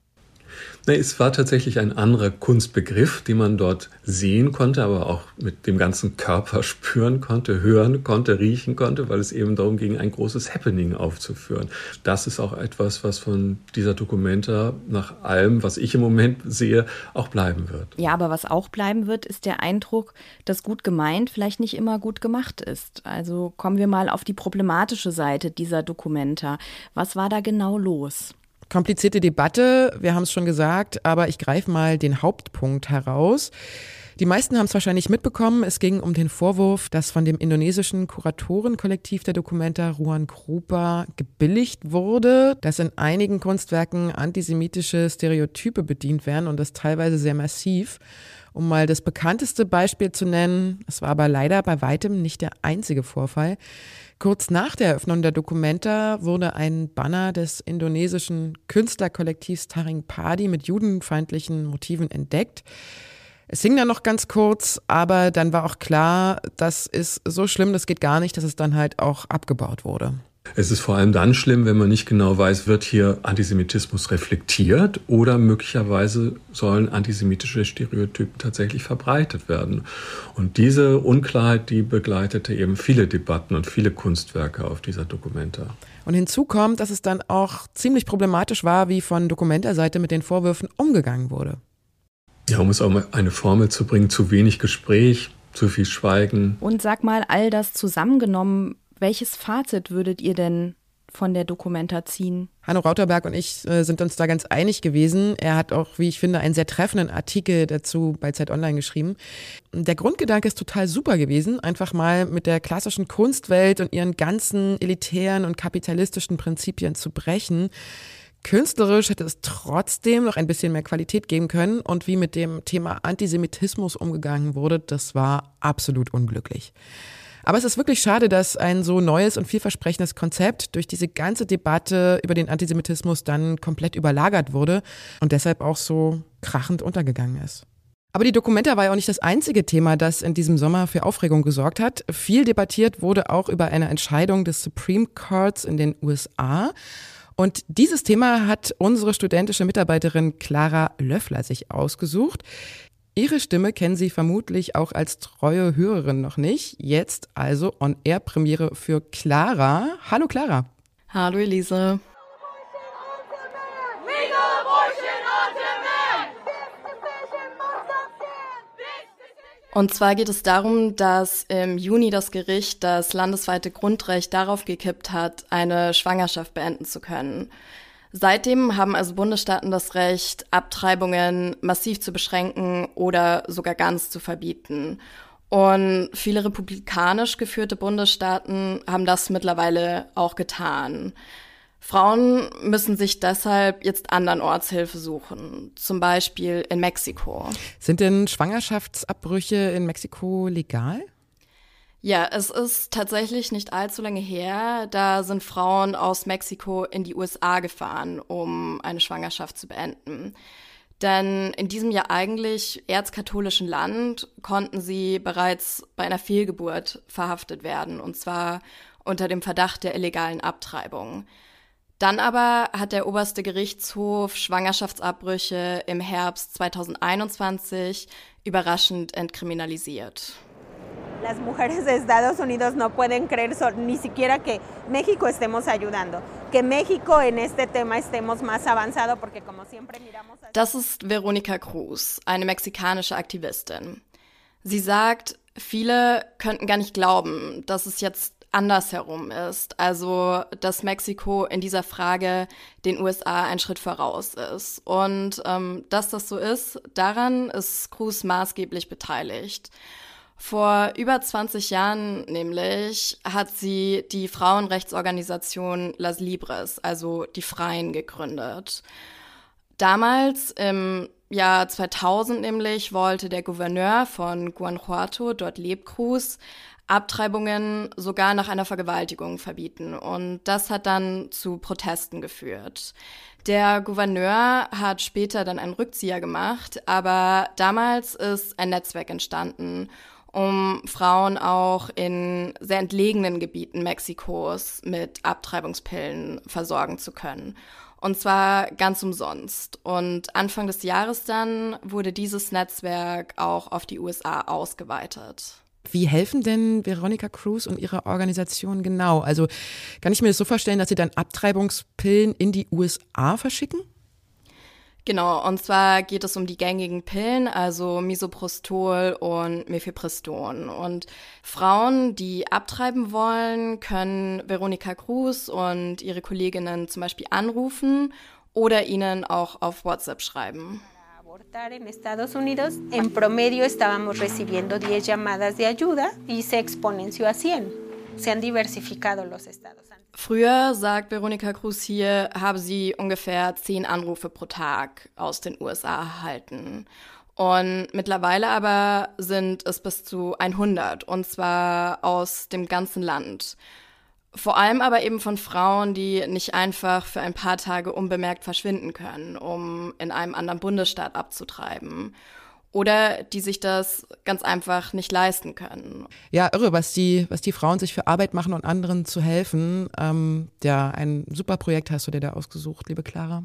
Nee, es war tatsächlich ein anderer Kunstbegriff, den man dort sehen konnte, aber auch mit dem ganzen Körper spüren konnte, hören konnte, riechen konnte, weil es eben darum ging, ein großes Happening aufzuführen. Das ist auch etwas, was von dieser Dokumenta nach allem, was ich im Moment sehe, auch bleiben wird. Ja, aber was auch bleiben wird, ist der Eindruck, dass gut gemeint vielleicht nicht immer gut gemacht ist. Also kommen wir mal auf die problematische Seite dieser Dokumenta. Was war da genau los? Komplizierte Debatte, wir haben es schon gesagt, aber ich greife mal den Hauptpunkt heraus. Die meisten haben es wahrscheinlich mitbekommen. Es ging um den Vorwurf, dass von dem indonesischen Kuratorenkollektiv der Dokumenta Ruan Grupa gebilligt wurde, dass in einigen Kunstwerken antisemitische Stereotype bedient werden und das teilweise sehr massiv. Um mal das bekannteste Beispiel zu nennen, es war aber leider bei weitem nicht der einzige Vorfall. Kurz nach der Eröffnung der Dokumenta wurde ein Banner des indonesischen Künstlerkollektivs Taring Padi mit judenfeindlichen Motiven entdeckt. Es hing dann noch ganz kurz, aber dann war auch klar, das ist so schlimm, das geht gar nicht, dass es dann halt auch abgebaut wurde. Es ist vor allem dann schlimm, wenn man nicht genau weiß, wird hier Antisemitismus reflektiert oder möglicherweise sollen antisemitische Stereotypen tatsächlich verbreitet werden. Und diese Unklarheit, die begleitete eben viele Debatten und viele Kunstwerke auf dieser Dokumenta. Und hinzu kommt, dass es dann auch ziemlich problematisch war, wie von Dokumenta-Seite mit den Vorwürfen umgegangen wurde. Ja, um es auch mal eine Formel zu bringen, zu wenig Gespräch, zu viel Schweigen. Und sag mal, all das zusammengenommen, welches Fazit würdet ihr denn von der Dokumenta ziehen? Hanno Rauterberg und ich äh, sind uns da ganz einig gewesen. Er hat auch, wie ich finde, einen sehr treffenden Artikel dazu bei Zeit Online geschrieben. Der Grundgedanke ist total super gewesen, einfach mal mit der klassischen Kunstwelt und ihren ganzen elitären und kapitalistischen Prinzipien zu brechen. Künstlerisch hätte es trotzdem noch ein bisschen mehr Qualität geben können und wie mit dem Thema Antisemitismus umgegangen wurde, das war absolut unglücklich. Aber es ist wirklich schade, dass ein so neues und vielversprechendes Konzept durch diese ganze Debatte über den Antisemitismus dann komplett überlagert wurde und deshalb auch so krachend untergegangen ist. Aber die Dokumenta war ja auch nicht das einzige Thema, das in diesem Sommer für Aufregung gesorgt hat. Viel debattiert wurde auch über eine Entscheidung des Supreme Courts in den USA. Und dieses Thema hat unsere studentische Mitarbeiterin Clara Löffler sich ausgesucht. Ihre Stimme kennen Sie vermutlich auch als treue Hörerin noch nicht. Jetzt also On-Air-Premiere für Clara. Hallo Clara. Hallo Elise. Und zwar geht es darum, dass im Juni das Gericht das landesweite Grundrecht darauf gekippt hat, eine Schwangerschaft beenden zu können. Seitdem haben also Bundesstaaten das Recht, Abtreibungen massiv zu beschränken oder sogar ganz zu verbieten. Und viele republikanisch geführte Bundesstaaten haben das mittlerweile auch getan. Frauen müssen sich deshalb jetzt andernorts Hilfe suchen, zum Beispiel in Mexiko. Sind denn Schwangerschaftsabbrüche in Mexiko legal? Ja, es ist tatsächlich nicht allzu lange her. Da sind Frauen aus Mexiko in die USA gefahren, um eine Schwangerschaft zu beenden. Denn in diesem ja eigentlich erzkatholischen Land konnten sie bereits bei einer Fehlgeburt verhaftet werden, und zwar unter dem Verdacht der illegalen Abtreibung. Dann aber hat der oberste Gerichtshof Schwangerschaftsabbrüche im Herbst 2021 überraschend entkriminalisiert. Las mujeres de Estados Unidos no pueden creer ni siquiera que México estemos ayudando. Das ist Veronika Cruz, eine mexikanische Aktivistin. Sie sagt, viele könnten gar nicht glauben, dass es jetzt andersherum ist. Also, dass Mexiko in dieser Frage den USA einen Schritt voraus ist. Und ähm, dass das so ist, daran ist Cruz maßgeblich beteiligt. Vor über 20 Jahren nämlich hat sie die Frauenrechtsorganisation Las Libres, also die Freien, gegründet. Damals im Jahr 2000 nämlich wollte der Gouverneur von Guanajuato, dort lebt Cruz, Abtreibungen sogar nach einer Vergewaltigung verbieten. Und das hat dann zu Protesten geführt. Der Gouverneur hat später dann einen Rückzieher gemacht, aber damals ist ein Netzwerk entstanden, um Frauen auch in sehr entlegenen Gebieten Mexikos mit Abtreibungspillen versorgen zu können. Und zwar ganz umsonst. Und Anfang des Jahres dann wurde dieses Netzwerk auch auf die USA ausgeweitet. Wie helfen denn Veronica Cruz und ihre Organisation genau? Also kann ich mir das so vorstellen, dass sie dann Abtreibungspillen in die USA verschicken? Genau, und zwar geht es um die gängigen Pillen, also Misoprostol und Mifepriston. Und Frauen, die abtreiben wollen, können Veronika Cruz und ihre Kolleginnen zum Beispiel anrufen oder ihnen auch auf WhatsApp schreiben. en Estados Unidos, en promedio estábamos recibiendo 10 llamadas de ayuda y se exponenció a 100. Se han diversificado los estados. Früher, sagt Veronika Cruz hier, habe sie ungefähr 10 Anrufe pro Tag aus den USA erhalten. Und mittlerweile aber sind es bis zu 100, und zwar aus dem ganzen Land. Vor allem aber eben von Frauen, die nicht einfach für ein paar Tage unbemerkt verschwinden können, um in einem anderen Bundesstaat abzutreiben. Oder die sich das ganz einfach nicht leisten können. Ja, irre, was die, was die Frauen sich für Arbeit machen und anderen zu helfen. Ähm, ja, ein super Projekt hast du dir da ausgesucht, liebe Clara.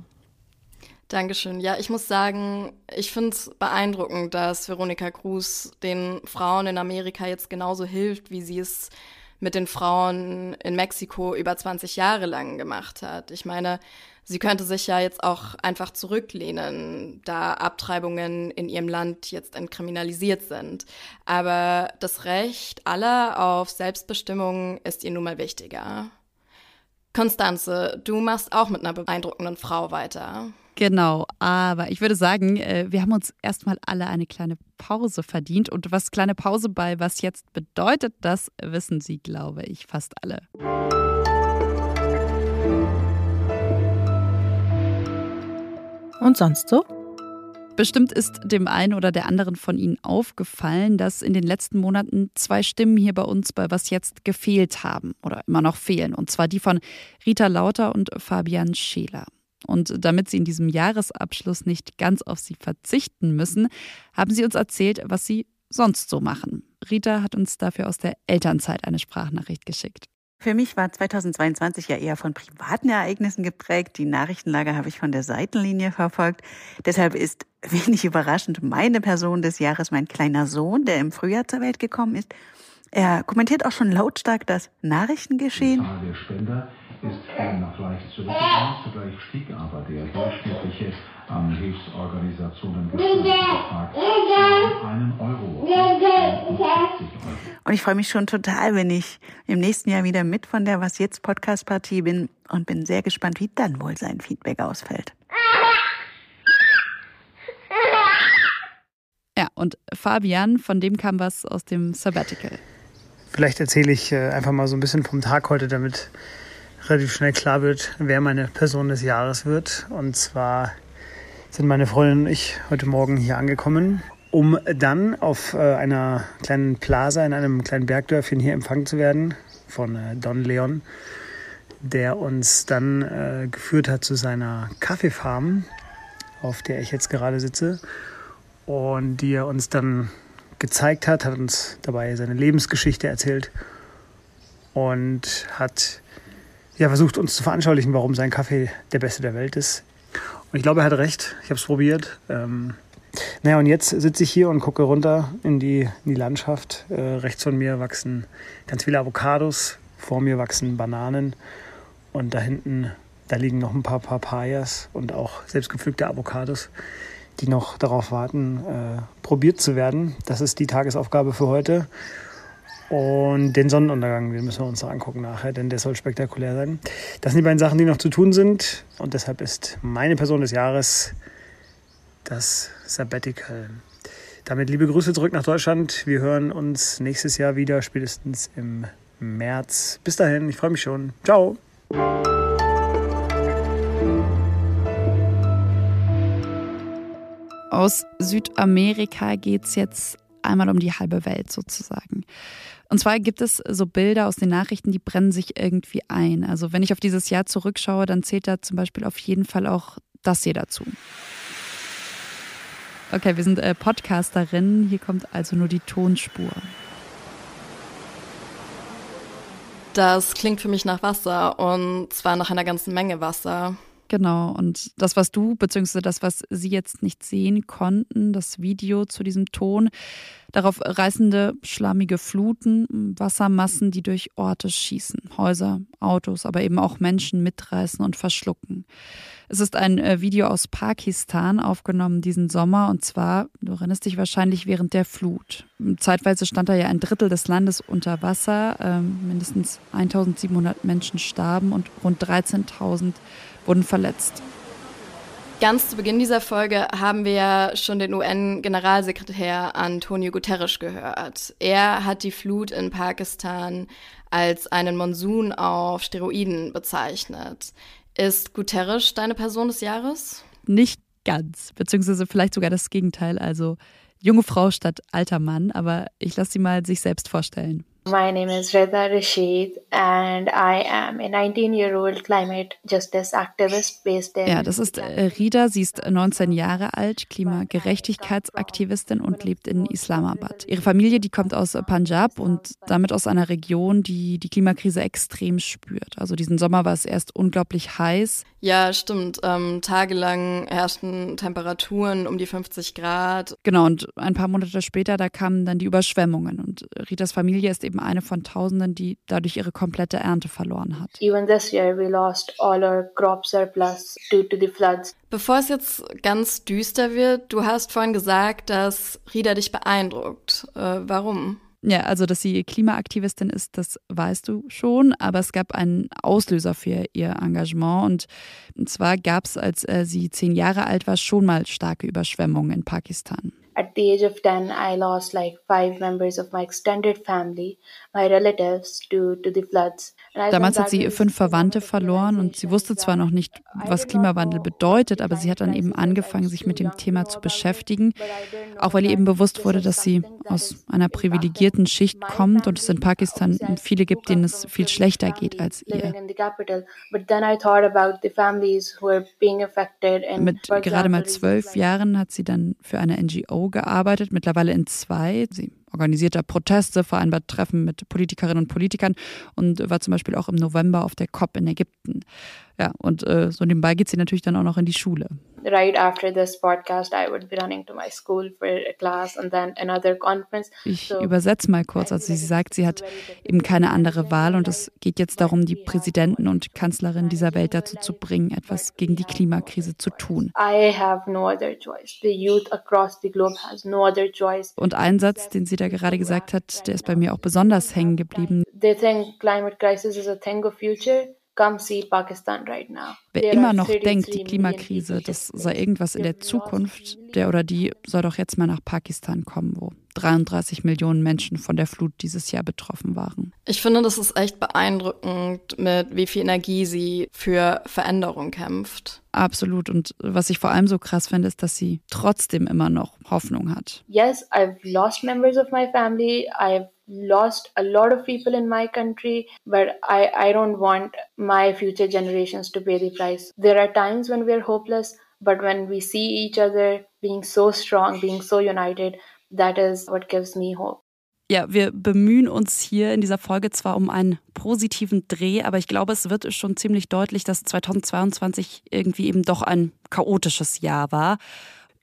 Dankeschön. Ja, ich muss sagen, ich finde es beeindruckend, dass Veronika Cruz den Frauen in Amerika jetzt genauso hilft, wie sie es mit den Frauen in Mexiko über 20 Jahre lang gemacht hat. Ich meine, sie könnte sich ja jetzt auch einfach zurücklehnen, da Abtreibungen in ihrem Land jetzt entkriminalisiert sind. Aber das Recht aller auf Selbstbestimmung ist ihr nun mal wichtiger. Konstanze, du machst auch mit einer beeindruckenden Frau weiter. Genau, aber ich würde sagen, äh, wir haben uns erstmal alle eine kleine Pause verdient. Und was kleine Pause bei was jetzt bedeutet, das wissen Sie, glaube ich, fast alle. Und sonst so? Bestimmt ist dem einen oder der anderen von Ihnen aufgefallen, dass in den letzten Monaten zwei Stimmen hier bei uns bei Was jetzt gefehlt haben oder immer noch fehlen. Und zwar die von Rita Lauter und Fabian Scheler. Und damit Sie in diesem Jahresabschluss nicht ganz auf sie verzichten müssen, haben Sie uns erzählt, was Sie sonst so machen. Rita hat uns dafür aus der Elternzeit eine Sprachnachricht geschickt. Für mich war 2022 ja eher von privaten Ereignissen geprägt. Die Nachrichtenlage habe ich von der Seitenlinie verfolgt. Deshalb ist wenig überraschend meine Person des Jahres mein kleiner Sohn, der im Frühjahr zur Welt gekommen ist. Er kommentiert auch schon lautstark das Nachrichtengeschehen. Die Zahl der Spender ist noch leicht zurückgegangen. Zugleich stieg aber der durchschnittliche an Hilfsorganisationen einen Euro. Und ich freue mich schon total, wenn ich im nächsten Jahr wieder mit von der Was jetzt Podcast Partie bin und bin sehr gespannt, wie dann wohl sein Feedback ausfällt. Ja, und Fabian, von dem kam was aus dem Sabbatical. Vielleicht erzähle ich äh, einfach mal so ein bisschen vom Tag heute, damit relativ schnell klar wird, wer meine Person des Jahres wird. Und zwar sind meine Freundin und ich heute Morgen hier angekommen, um dann auf äh, einer kleinen Plaza in einem kleinen Bergdörfchen hier empfangen zu werden von äh, Don Leon, der uns dann äh, geführt hat zu seiner Kaffeefarm, auf der ich jetzt gerade sitze und die er uns dann gezeigt hat, hat uns dabei seine Lebensgeschichte erzählt und hat ja, versucht uns zu veranschaulichen, warum sein Kaffee der beste der Welt ist. Und ich glaube, er hat recht. Ich habe es probiert. Ähm, naja, und jetzt sitze ich hier und gucke runter in die, in die Landschaft. Äh, rechts von mir wachsen ganz viele Avocados, vor mir wachsen Bananen Und da hinten, da liegen noch ein paar Papayas und auch selbstgepflückte Avocados, die noch darauf warten, äh, probiert zu werden. Das ist die Tagesaufgabe für heute. Und den Sonnenuntergang, den müssen wir uns noch angucken nachher, denn der soll spektakulär sein. Das sind die beiden Sachen, die noch zu tun sind. Und deshalb ist meine Person des Jahres das Sabbatical. Damit liebe Grüße zurück nach Deutschland. Wir hören uns nächstes Jahr wieder, spätestens im März. Bis dahin, ich freue mich schon. Ciao. Aus Südamerika geht es jetzt einmal um die halbe Welt sozusagen. Und zwar gibt es so Bilder aus den Nachrichten, die brennen sich irgendwie ein. Also wenn ich auf dieses Jahr zurückschaue, dann zählt da zum Beispiel auf jeden Fall auch das hier dazu. Okay, wir sind äh, Podcasterinnen. Hier kommt also nur die Tonspur. Das klingt für mich nach Wasser und zwar nach einer ganzen Menge Wasser. Genau, und das, was du, beziehungsweise das, was Sie jetzt nicht sehen konnten, das Video zu diesem Ton, darauf reißende, schlammige Fluten, Wassermassen, die durch Orte schießen, Häuser, Autos, aber eben auch Menschen mitreißen und verschlucken. Es ist ein äh, Video aus Pakistan aufgenommen diesen Sommer und zwar, du erinnerst dich wahrscheinlich, während der Flut. Zeitweise stand da ja ein Drittel des Landes unter Wasser, ähm, mindestens 1700 Menschen starben und rund 13.000 wurden verletzt. Ganz zu Beginn dieser Folge haben wir ja schon den UN-Generalsekretär Antonio Guterres gehört. Er hat die Flut in Pakistan als einen Monsun auf Steroiden bezeichnet. Ist Guterres deine Person des Jahres? Nicht ganz, beziehungsweise vielleicht sogar das Gegenteil, also junge Frau statt alter Mann, aber ich lasse sie mal sich selbst vorstellen. My name is Reza Rashid and I am a 19-year-old climate justice activist based in Ja, das ist äh, Rida, sie ist 19 Jahre alt, Klimagerechtigkeitsaktivistin und lebt in Islamabad. Ihre Familie, die kommt aus Punjab und damit aus einer Region, die die Klimakrise extrem spürt. Also diesen Sommer war es erst unglaublich heiß. Ja, stimmt. Ähm, tagelang herrschten Temperaturen um die 50 Grad. Genau, und ein paar Monate später, da kamen dann die Überschwemmungen und Ritas Familie ist eben eine von Tausenden, die dadurch ihre komplette Ernte verloren hat. Even this year we lost all our crop surplus due to the floods. Bevor es jetzt ganz düster wird, du hast vorhin gesagt, dass Rida dich beeindruckt. Äh, warum? Ja, also dass sie Klimaaktivistin ist, das weißt du schon, aber es gab einen Auslöser für ihr Engagement. Und zwar gab es, als äh, sie zehn Jahre alt war, schon mal starke Überschwemmungen in Pakistan. At the age of 10 i lost like five members of my extended family my relatives due to the floods Damals hat sie fünf Verwandte verloren und sie wusste zwar noch nicht, was Klimawandel bedeutet, aber sie hat dann eben angefangen, sich mit dem Thema zu beschäftigen, auch weil ihr eben bewusst wurde, dass sie aus einer privilegierten Schicht kommt und es in Pakistan viele gibt, denen es viel schlechter geht als ihr. Mit gerade mal zwölf Jahren hat sie dann für eine NGO gearbeitet, mittlerweile in zwei. Sie organisiert da Proteste, vereinbart Treffen mit Politikerinnen und Politikern und war zum Beispiel auch im November auf der COP in Ägypten. Ja, und äh, so nebenbei geht sie natürlich dann auch noch in die Schule. Right after this podcast, I would be running to my school for a class and then another conference. Ich so, übersetze mal kurz. Also sie sagt, sie hat eben keine andere Wahl und es geht jetzt darum, die Präsidenten und Kanzlerin dieser Welt dazu zu bringen, etwas gegen die Klimakrise zu tun. I have no other choice. The youth across the globe has no other choice. Und ein Satz, den sie da gerade gesagt hat, der ist bei mir auch besonders hängen geblieben. They think climate crisis is a thing of future. Come see Pakistan right now. Wer immer noch denkt, die Klimakrise, das sei irgendwas in der Zukunft, der oder die soll doch jetzt mal nach Pakistan kommen, wo 33 Millionen Menschen von der Flut dieses Jahr betroffen waren. Ich finde, das ist echt beeindruckend, mit wie viel Energie sie für Veränderung kämpft. Absolut. Und was ich vor allem so krass finde, ist, dass sie trotzdem immer noch Hoffnung hat. Yes, I've lost members of my family. I've lost a lot of people in my country, but I, I don't want my future generations to pay the price. There are times when we're hopeless, but when we see each other being so strong, being so united, that is what gives me hope. Ja, wir bemühen uns hier in dieser Folge zwar um einen positiven Dreh, aber ich glaube, es wird schon ziemlich deutlich, dass 2022 irgendwie eben doch ein chaotisches Jahr war.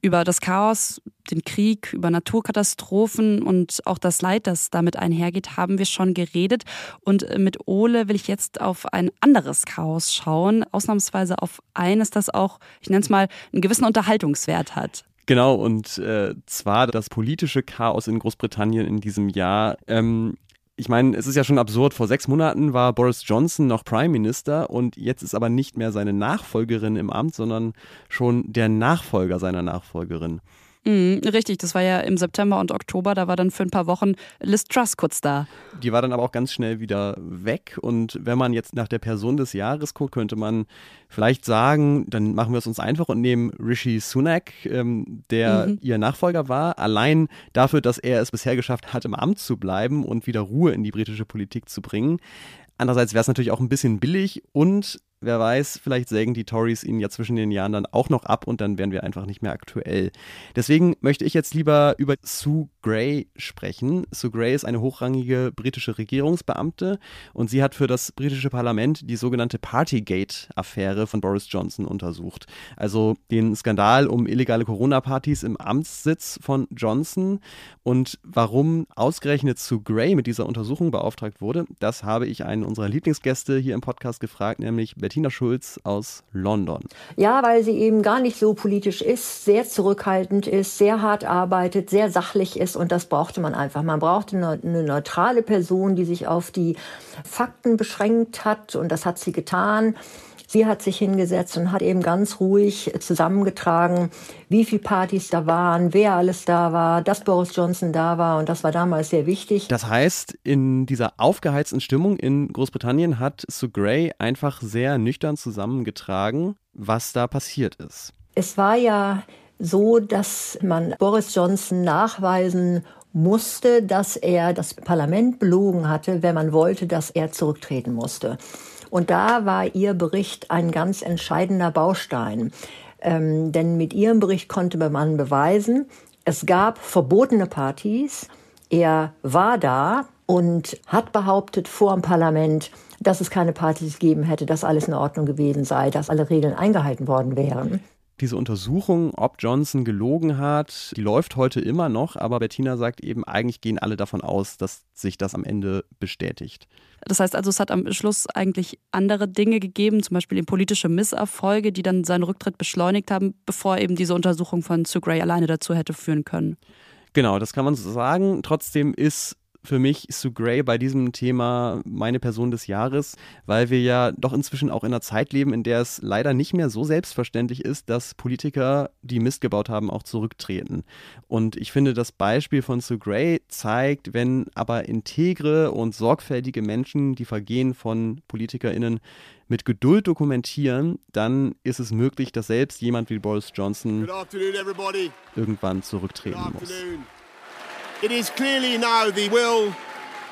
Über das Chaos, den Krieg, über Naturkatastrophen und auch das Leid, das damit einhergeht, haben wir schon geredet. Und mit Ole will ich jetzt auf ein anderes Chaos schauen, ausnahmsweise auf eines, das auch, ich nenne es mal, einen gewissen Unterhaltungswert hat. Genau, und äh, zwar das politische Chaos in Großbritannien in diesem Jahr. Ähm, ich meine, es ist ja schon absurd. Vor sechs Monaten war Boris Johnson noch Prime Minister und jetzt ist aber nicht mehr seine Nachfolgerin im Amt, sondern schon der Nachfolger seiner Nachfolgerin. Mhm, richtig, das war ja im September und Oktober, da war dann für ein paar Wochen Liz Truss kurz da. Die war dann aber auch ganz schnell wieder weg und wenn man jetzt nach der Person des Jahres guckt, könnte man vielleicht sagen, dann machen wir es uns einfach und nehmen Rishi Sunak, ähm, der mhm. ihr Nachfolger war, allein dafür, dass er es bisher geschafft hat, im Amt zu bleiben und wieder Ruhe in die britische Politik zu bringen. Andererseits wäre es natürlich auch ein bisschen billig und wer weiß, vielleicht sägen die Tories ihn ja zwischen den Jahren dann auch noch ab und dann wären wir einfach nicht mehr aktuell. Deswegen möchte ich jetzt lieber über Sue Gray sprechen. Sue Gray ist eine hochrangige britische Regierungsbeamte und sie hat für das britische Parlament die sogenannte Partygate-Affäre von Boris Johnson untersucht. Also den Skandal um illegale Corona-Partys im Amtssitz von Johnson und warum ausgerechnet Sue Gray mit dieser Untersuchung beauftragt wurde, das habe ich einen unserer Lieblingsgäste hier im Podcast gefragt, nämlich Bettina Schulz aus London. Ja, weil sie eben gar nicht so politisch ist, sehr zurückhaltend ist, sehr hart arbeitet, sehr sachlich ist und das brauchte man einfach. Man brauchte eine, eine neutrale Person, die sich auf die Fakten beschränkt hat und das hat sie getan. Sie hat sich hingesetzt und hat eben ganz ruhig zusammengetragen, wie viele Partys da waren, wer alles da war, dass Boris Johnson da war und das war damals sehr wichtig. Das heißt, in dieser aufgeheizten Stimmung in Großbritannien hat Sue Gray einfach sehr nüchtern zusammengetragen, was da passiert ist. Es war ja so, dass man Boris Johnson nachweisen musste, dass er das Parlament belogen hatte, wenn man wollte, dass er zurücktreten musste. Und da war Ihr Bericht ein ganz entscheidender Baustein. Ähm, denn mit Ihrem Bericht konnte man beweisen, es gab verbotene Partys. Er war da und hat behauptet vor dem Parlament, dass es keine Partys gegeben hätte, dass alles in Ordnung gewesen sei, dass alle Regeln eingehalten worden wären. Diese Untersuchung, ob Johnson gelogen hat, die läuft heute immer noch, aber Bettina sagt eben, eigentlich gehen alle davon aus, dass sich das am Ende bestätigt. Das heißt also, es hat am Schluss eigentlich andere Dinge gegeben, zum Beispiel politische Misserfolge, die dann seinen Rücktritt beschleunigt haben, bevor eben diese Untersuchung von Sue Gray alleine dazu hätte führen können. Genau, das kann man so sagen. Trotzdem ist für mich Sue Gray bei diesem Thema meine Person des Jahres, weil wir ja doch inzwischen auch in einer Zeit leben, in der es leider nicht mehr so selbstverständlich ist, dass Politiker, die Mist gebaut haben, auch zurücktreten. Und ich finde, das Beispiel von Sue Gray zeigt, wenn aber integre und sorgfältige Menschen die Vergehen von PolitikerInnen mit Geduld dokumentieren, dann ist es möglich, dass selbst jemand wie Boris Johnson irgendwann zurücktreten muss. It is clearly now the will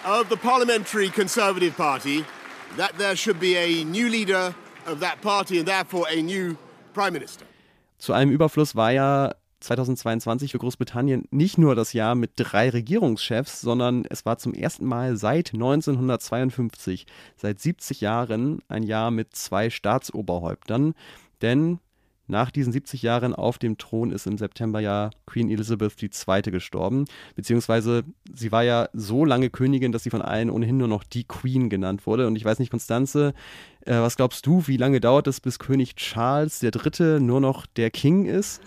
of the Parliamentary Conservative Party that there should be a new leader of that party and therefore a new Prime Minister. Zu einem Überfluss war ja 2022 für Großbritannien nicht nur das Jahr mit drei Regierungschefs, sondern es war zum ersten Mal seit 1952, seit 70 Jahren, ein Jahr mit zwei Staatsoberhäuptern. Denn nach diesen 70 Jahren auf dem Thron ist im September ja Queen Elizabeth II. gestorben. Beziehungsweise sie war ja so lange Königin, dass sie von allen ohnehin nur noch die Queen genannt wurde. Und ich weiß nicht, Konstanze, äh, was glaubst du, wie lange dauert es, bis König Charles III. nur noch der King ist?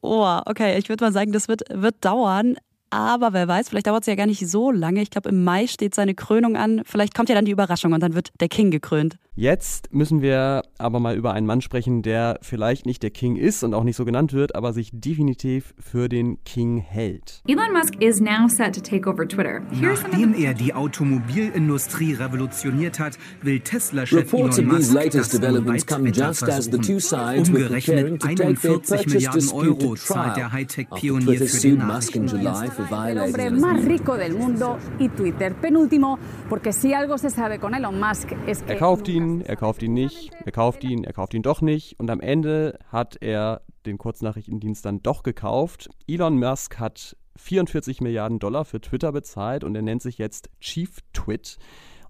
Oh, okay. Ich würde mal sagen, das wird, wird dauern. Aber wer weiß, vielleicht dauert es ja gar nicht so lange. Ich glaube, im Mai steht seine Krönung an. Vielleicht kommt ja dann die Überraschung und dann wird der King gekrönt. Jetzt müssen wir aber mal über einen Mann sprechen, der vielleicht nicht der King ist und auch nicht so genannt wird, aber sich definitiv für den King hält. Elon Musk is now set to take over Twitter. Nachdem er die Automobilindustrie revolutioniert hat, will Tesla-Chef Elon Musk das Moonlight-Wetter versuchen. Umgerechnet 41 Milliarden Euro zahlt der Hightech-Pionier für den Nachrichtentest. El hombre más rico del mundo y Twitter penúltimo, porque si algo se sabe con Elon Musk es que er kauft ihn, er kauft ihn nicht, er kauft ihn, er kauft ihn doch nicht und am Ende hat er den Kurznachrichtendienst dann doch gekauft. Elon Musk hat 44 Milliarden Dollar für Twitter bezahlt und er nennt sich jetzt Chief Twit.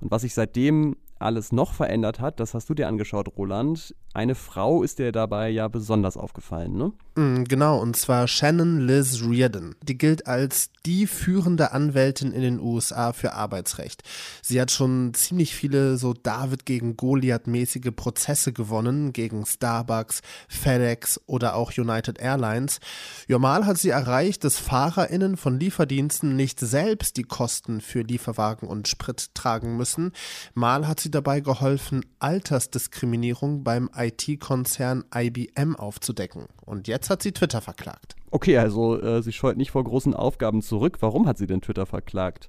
Und was sich seitdem alles noch verändert hat, das hast du dir angeschaut, Roland. Eine Frau ist dir dabei ja besonders aufgefallen, ne? Mm, genau, und zwar Shannon Liz Reardon. Die gilt als die führende Anwältin in den USA für Arbeitsrecht. Sie hat schon ziemlich viele so David gegen Goliath mäßige Prozesse gewonnen, gegen Starbucks, FedEx oder auch United Airlines. Ja, mal hat sie erreicht, dass FahrerInnen von Lieferdiensten nicht selbst die Kosten für Lieferwagen und Sprit tragen müssen. Mal hat sie dabei geholfen, Altersdiskriminierung beim IT-Konzern IBM aufzudecken. Und jetzt hat sie Twitter verklagt. Okay, also äh, sie scheut nicht vor großen Aufgaben zurück. Warum hat sie denn Twitter verklagt?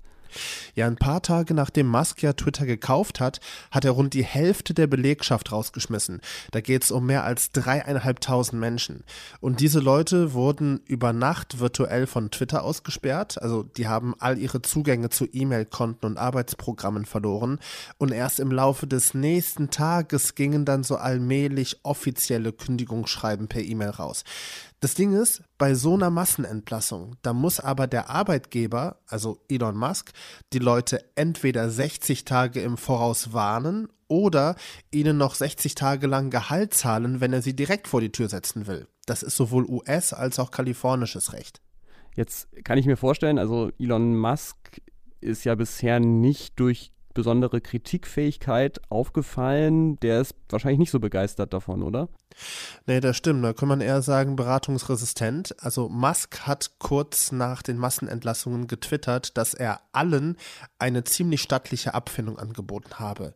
Ja, ein paar Tage nachdem Musk ja Twitter gekauft hat, hat er rund die Hälfte der Belegschaft rausgeschmissen. Da geht es um mehr als dreieinhalbtausend Menschen. Und diese Leute wurden über Nacht virtuell von Twitter ausgesperrt. Also die haben all ihre Zugänge zu E-Mail-Konten und Arbeitsprogrammen verloren. Und erst im Laufe des nächsten Tages gingen dann so allmählich offizielle Kündigungsschreiben per E-Mail raus. Das Ding ist, bei so einer Massenentlassung, da muss aber der Arbeitgeber, also Elon Musk, die Leute entweder 60 Tage im Voraus warnen oder ihnen noch 60 Tage lang Gehalt zahlen, wenn er sie direkt vor die Tür setzen will. Das ist sowohl US- als auch kalifornisches Recht. Jetzt kann ich mir vorstellen, also Elon Musk ist ja bisher nicht durch besondere Kritikfähigkeit aufgefallen. Der ist wahrscheinlich nicht so begeistert davon, oder? Nee, das stimmt. Da kann man eher sagen, beratungsresistent. Also Musk hat kurz nach den Massenentlassungen getwittert, dass er allen eine ziemlich stattliche Abfindung angeboten habe.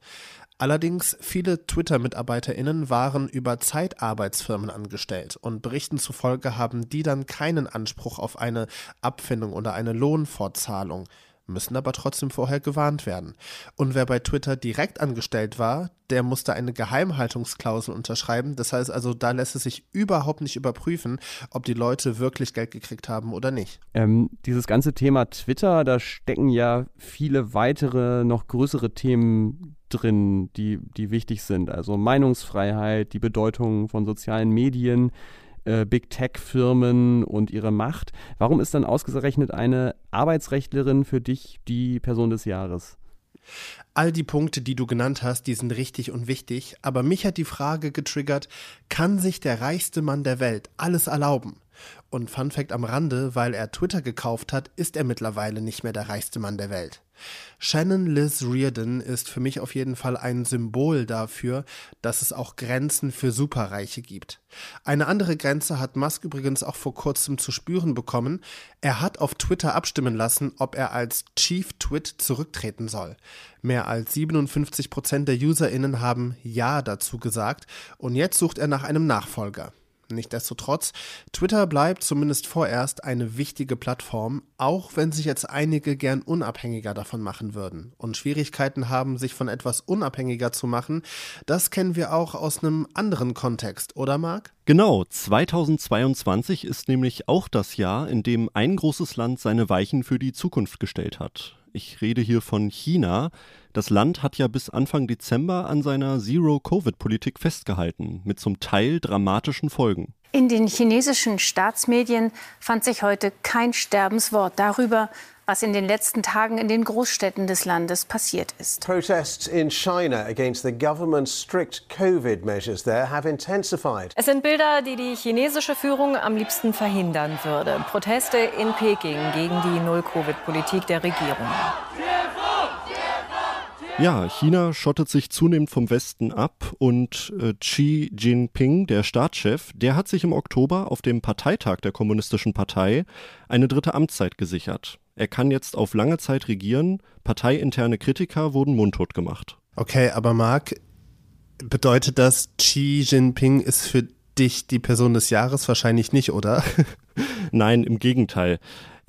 Allerdings viele Twitter-MitarbeiterInnen waren über Zeitarbeitsfirmen angestellt und Berichten zufolge haben die dann keinen Anspruch auf eine Abfindung oder eine Lohnfortzahlung müssen aber trotzdem vorher gewarnt werden. Und wer bei Twitter direkt angestellt war, der musste eine Geheimhaltungsklausel unterschreiben. Das heißt also, da lässt es sich überhaupt nicht überprüfen, ob die Leute wirklich Geld gekriegt haben oder nicht. Ähm, dieses ganze Thema Twitter, da stecken ja viele weitere, noch größere Themen drin, die, die wichtig sind. Also Meinungsfreiheit, die Bedeutung von sozialen Medien, äh, Big Tech-Firmen und ihre Macht. Warum ist dann ausgerechnet eine Arbeitsrechtlerin für dich die Person des Jahres? All die Punkte, die du genannt hast, die sind richtig und wichtig, aber mich hat die Frage getriggert, kann sich der reichste Mann der Welt alles erlauben? Und Fun Fact am Rande, weil er Twitter gekauft hat, ist er mittlerweile nicht mehr der reichste Mann der Welt. Shannon Liz Reardon ist für mich auf jeden Fall ein Symbol dafür, dass es auch Grenzen für Superreiche gibt. Eine andere Grenze hat Musk übrigens auch vor kurzem zu spüren bekommen. Er hat auf Twitter abstimmen lassen, ob er als Chief Twit zurücktreten soll. Mehr als 57 Prozent der UserInnen haben Ja dazu gesagt und jetzt sucht er nach einem Nachfolger. Nichtsdestotrotz, Twitter bleibt zumindest vorerst eine wichtige Plattform, auch wenn sich jetzt einige gern unabhängiger davon machen würden und Schwierigkeiten haben, sich von etwas unabhängiger zu machen. Das kennen wir auch aus einem anderen Kontext, oder Marc? Genau, 2022 ist nämlich auch das Jahr, in dem ein großes Land seine Weichen für die Zukunft gestellt hat. Ich rede hier von China. Das Land hat ja bis Anfang Dezember an seiner Zero-Covid-Politik festgehalten, mit zum Teil dramatischen Folgen. In den chinesischen Staatsmedien fand sich heute kein Sterbenswort darüber, was in den letzten Tagen in den Großstädten des Landes passiert ist. Protests in China against the government's strict COVID measures there have intensified. Es sind Bilder, die die chinesische Führung am liebsten verhindern würde. Proteste in Peking gegen die Null-Covid-Politik der Regierung. Ja, China schottet sich zunehmend vom Westen ab und äh, Xi Jinping, der Staatschef, der hat sich im Oktober auf dem Parteitag der Kommunistischen Partei eine dritte Amtszeit gesichert. Er kann jetzt auf lange Zeit regieren. Parteiinterne Kritiker wurden mundtot gemacht. Okay, aber Marc, bedeutet das, Xi Jinping ist für dich die Person des Jahres wahrscheinlich nicht, oder? Nein, im Gegenteil.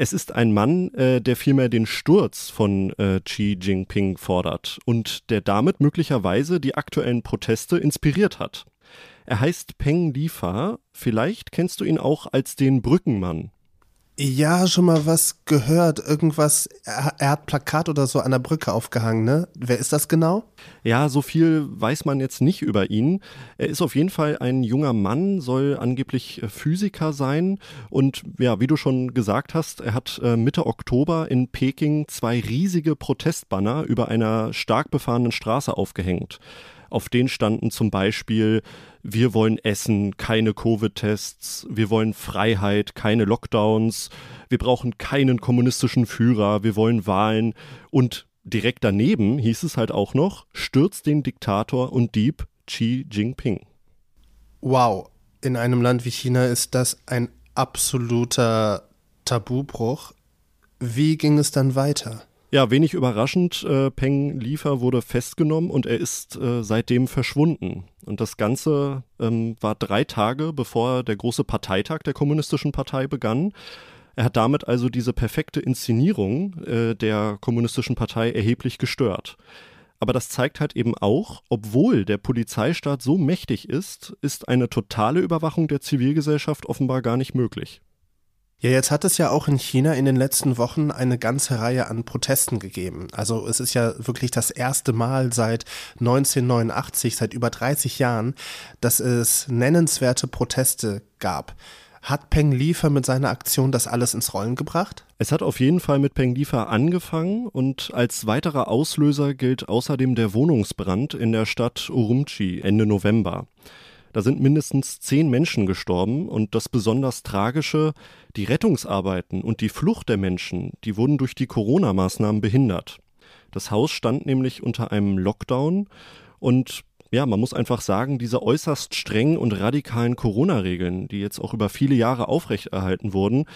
Es ist ein Mann, äh, der vielmehr den Sturz von äh, Xi Jinping fordert und der damit möglicherweise die aktuellen Proteste inspiriert hat. Er heißt Peng Lifa. Vielleicht kennst du ihn auch als den Brückenmann. Ja, schon mal was gehört. Irgendwas, er, er, hat Plakat oder so an der Brücke aufgehangen, ne? Wer ist das genau? Ja, so viel weiß man jetzt nicht über ihn. Er ist auf jeden Fall ein junger Mann, soll angeblich äh, Physiker sein. Und ja, wie du schon gesagt hast, er hat äh, Mitte Oktober in Peking zwei riesige Protestbanner über einer stark befahrenen Straße aufgehängt. Auf denen standen zum Beispiel, wir wollen Essen, keine Covid-Tests, wir wollen Freiheit, keine Lockdowns, wir brauchen keinen kommunistischen Führer, wir wollen Wahlen und direkt daneben hieß es halt auch noch, stürzt den Diktator und Dieb Xi Jinping. Wow, in einem Land wie China ist das ein absoluter Tabubruch. Wie ging es dann weiter? Ja, wenig überraschend, äh, Peng Liefer wurde festgenommen und er ist äh, seitdem verschwunden. Und das Ganze ähm, war drei Tage, bevor der große Parteitag der Kommunistischen Partei begann. Er hat damit also diese perfekte Inszenierung äh, der Kommunistischen Partei erheblich gestört. Aber das zeigt halt eben auch, obwohl der Polizeistaat so mächtig ist, ist eine totale Überwachung der Zivilgesellschaft offenbar gar nicht möglich. Ja, jetzt hat es ja auch in China in den letzten Wochen eine ganze Reihe an Protesten gegeben. Also es ist ja wirklich das erste Mal seit 1989, seit über 30 Jahren, dass es nennenswerte Proteste gab. Hat Peng Liefer mit seiner Aktion das alles ins Rollen gebracht? Es hat auf jeden Fall mit Peng Liefer angefangen und als weiterer Auslöser gilt außerdem der Wohnungsbrand in der Stadt Urumqi Ende November. Da sind mindestens zehn Menschen gestorben und das besonders Tragische, die Rettungsarbeiten und die Flucht der Menschen, die wurden durch die Corona-Maßnahmen behindert. Das Haus stand nämlich unter einem Lockdown und ja, man muss einfach sagen, diese äußerst strengen und radikalen Corona-Regeln, die jetzt auch über viele Jahre aufrechterhalten wurden,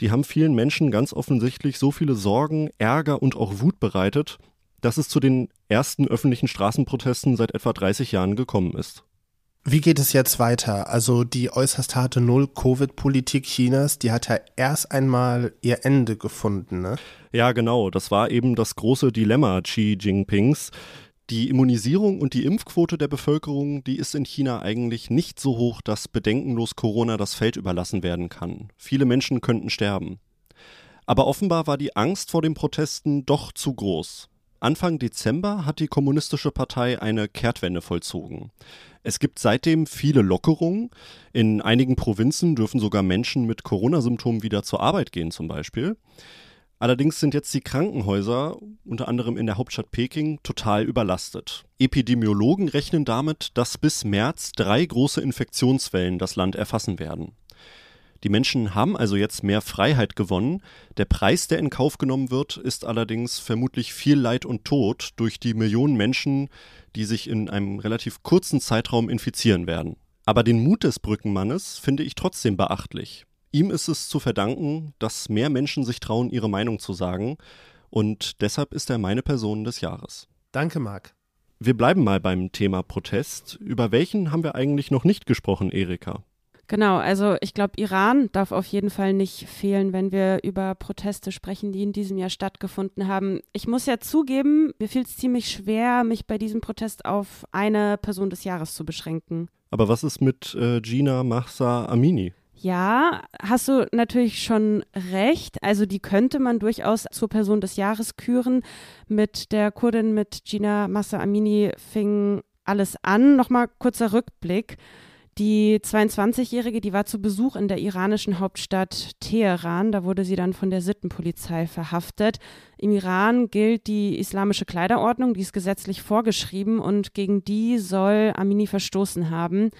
die haben vielen Menschen ganz offensichtlich so viele Sorgen, Ärger und auch Wut bereitet, dass es zu den ersten öffentlichen Straßenprotesten seit etwa 30 Jahren gekommen ist. Wie geht es jetzt weiter? Also die äußerst harte Null-Covid-Politik Chinas, die hat ja erst einmal ihr Ende gefunden, ne? Ja, genau. Das war eben das große Dilemma Xi Jinpings. Die Immunisierung und die Impfquote der Bevölkerung, die ist in China eigentlich nicht so hoch, dass bedenkenlos Corona das Feld überlassen werden kann. Viele Menschen könnten sterben. Aber offenbar war die Angst vor den Protesten doch zu groß. Anfang Dezember hat die Kommunistische Partei eine Kehrtwende vollzogen. Es gibt seitdem viele Lockerungen. In einigen Provinzen dürfen sogar Menschen mit Corona-Symptomen wieder zur Arbeit gehen zum Beispiel. Allerdings sind jetzt die Krankenhäuser, unter anderem in der Hauptstadt Peking, total überlastet. Epidemiologen rechnen damit, dass bis März drei große Infektionswellen das Land erfassen werden. Die Menschen haben also jetzt mehr Freiheit gewonnen. Der Preis, der in Kauf genommen wird, ist allerdings vermutlich viel Leid und Tod durch die Millionen Menschen, die sich in einem relativ kurzen Zeitraum infizieren werden. Aber den Mut des Brückenmannes finde ich trotzdem beachtlich. Ihm ist es zu verdanken, dass mehr Menschen sich trauen, ihre Meinung zu sagen. Und deshalb ist er meine Person des Jahres. Danke, Marc. Wir bleiben mal beim Thema Protest. Über welchen haben wir eigentlich noch nicht gesprochen, Erika? Genau, also ich glaube, Iran darf auf jeden Fall nicht fehlen, wenn wir über Proteste sprechen, die in diesem Jahr stattgefunden haben. Ich muss ja zugeben, mir fiel es ziemlich schwer, mich bei diesem Protest auf eine Person des Jahres zu beschränken. Aber was ist mit äh, Gina Mahsa Amini? Ja, hast du natürlich schon recht. Also die könnte man durchaus zur Person des Jahres küren. Mit der Kurdin, mit Gina Massa Amini fing alles an. Nochmal kurzer Rückblick. Die 22-Jährige, die war zu Besuch in der iranischen Hauptstadt Teheran. Da wurde sie dann von der Sittenpolizei verhaftet. Im Iran gilt die islamische Kleiderordnung, die ist gesetzlich vorgeschrieben und gegen die soll Amini verstoßen haben.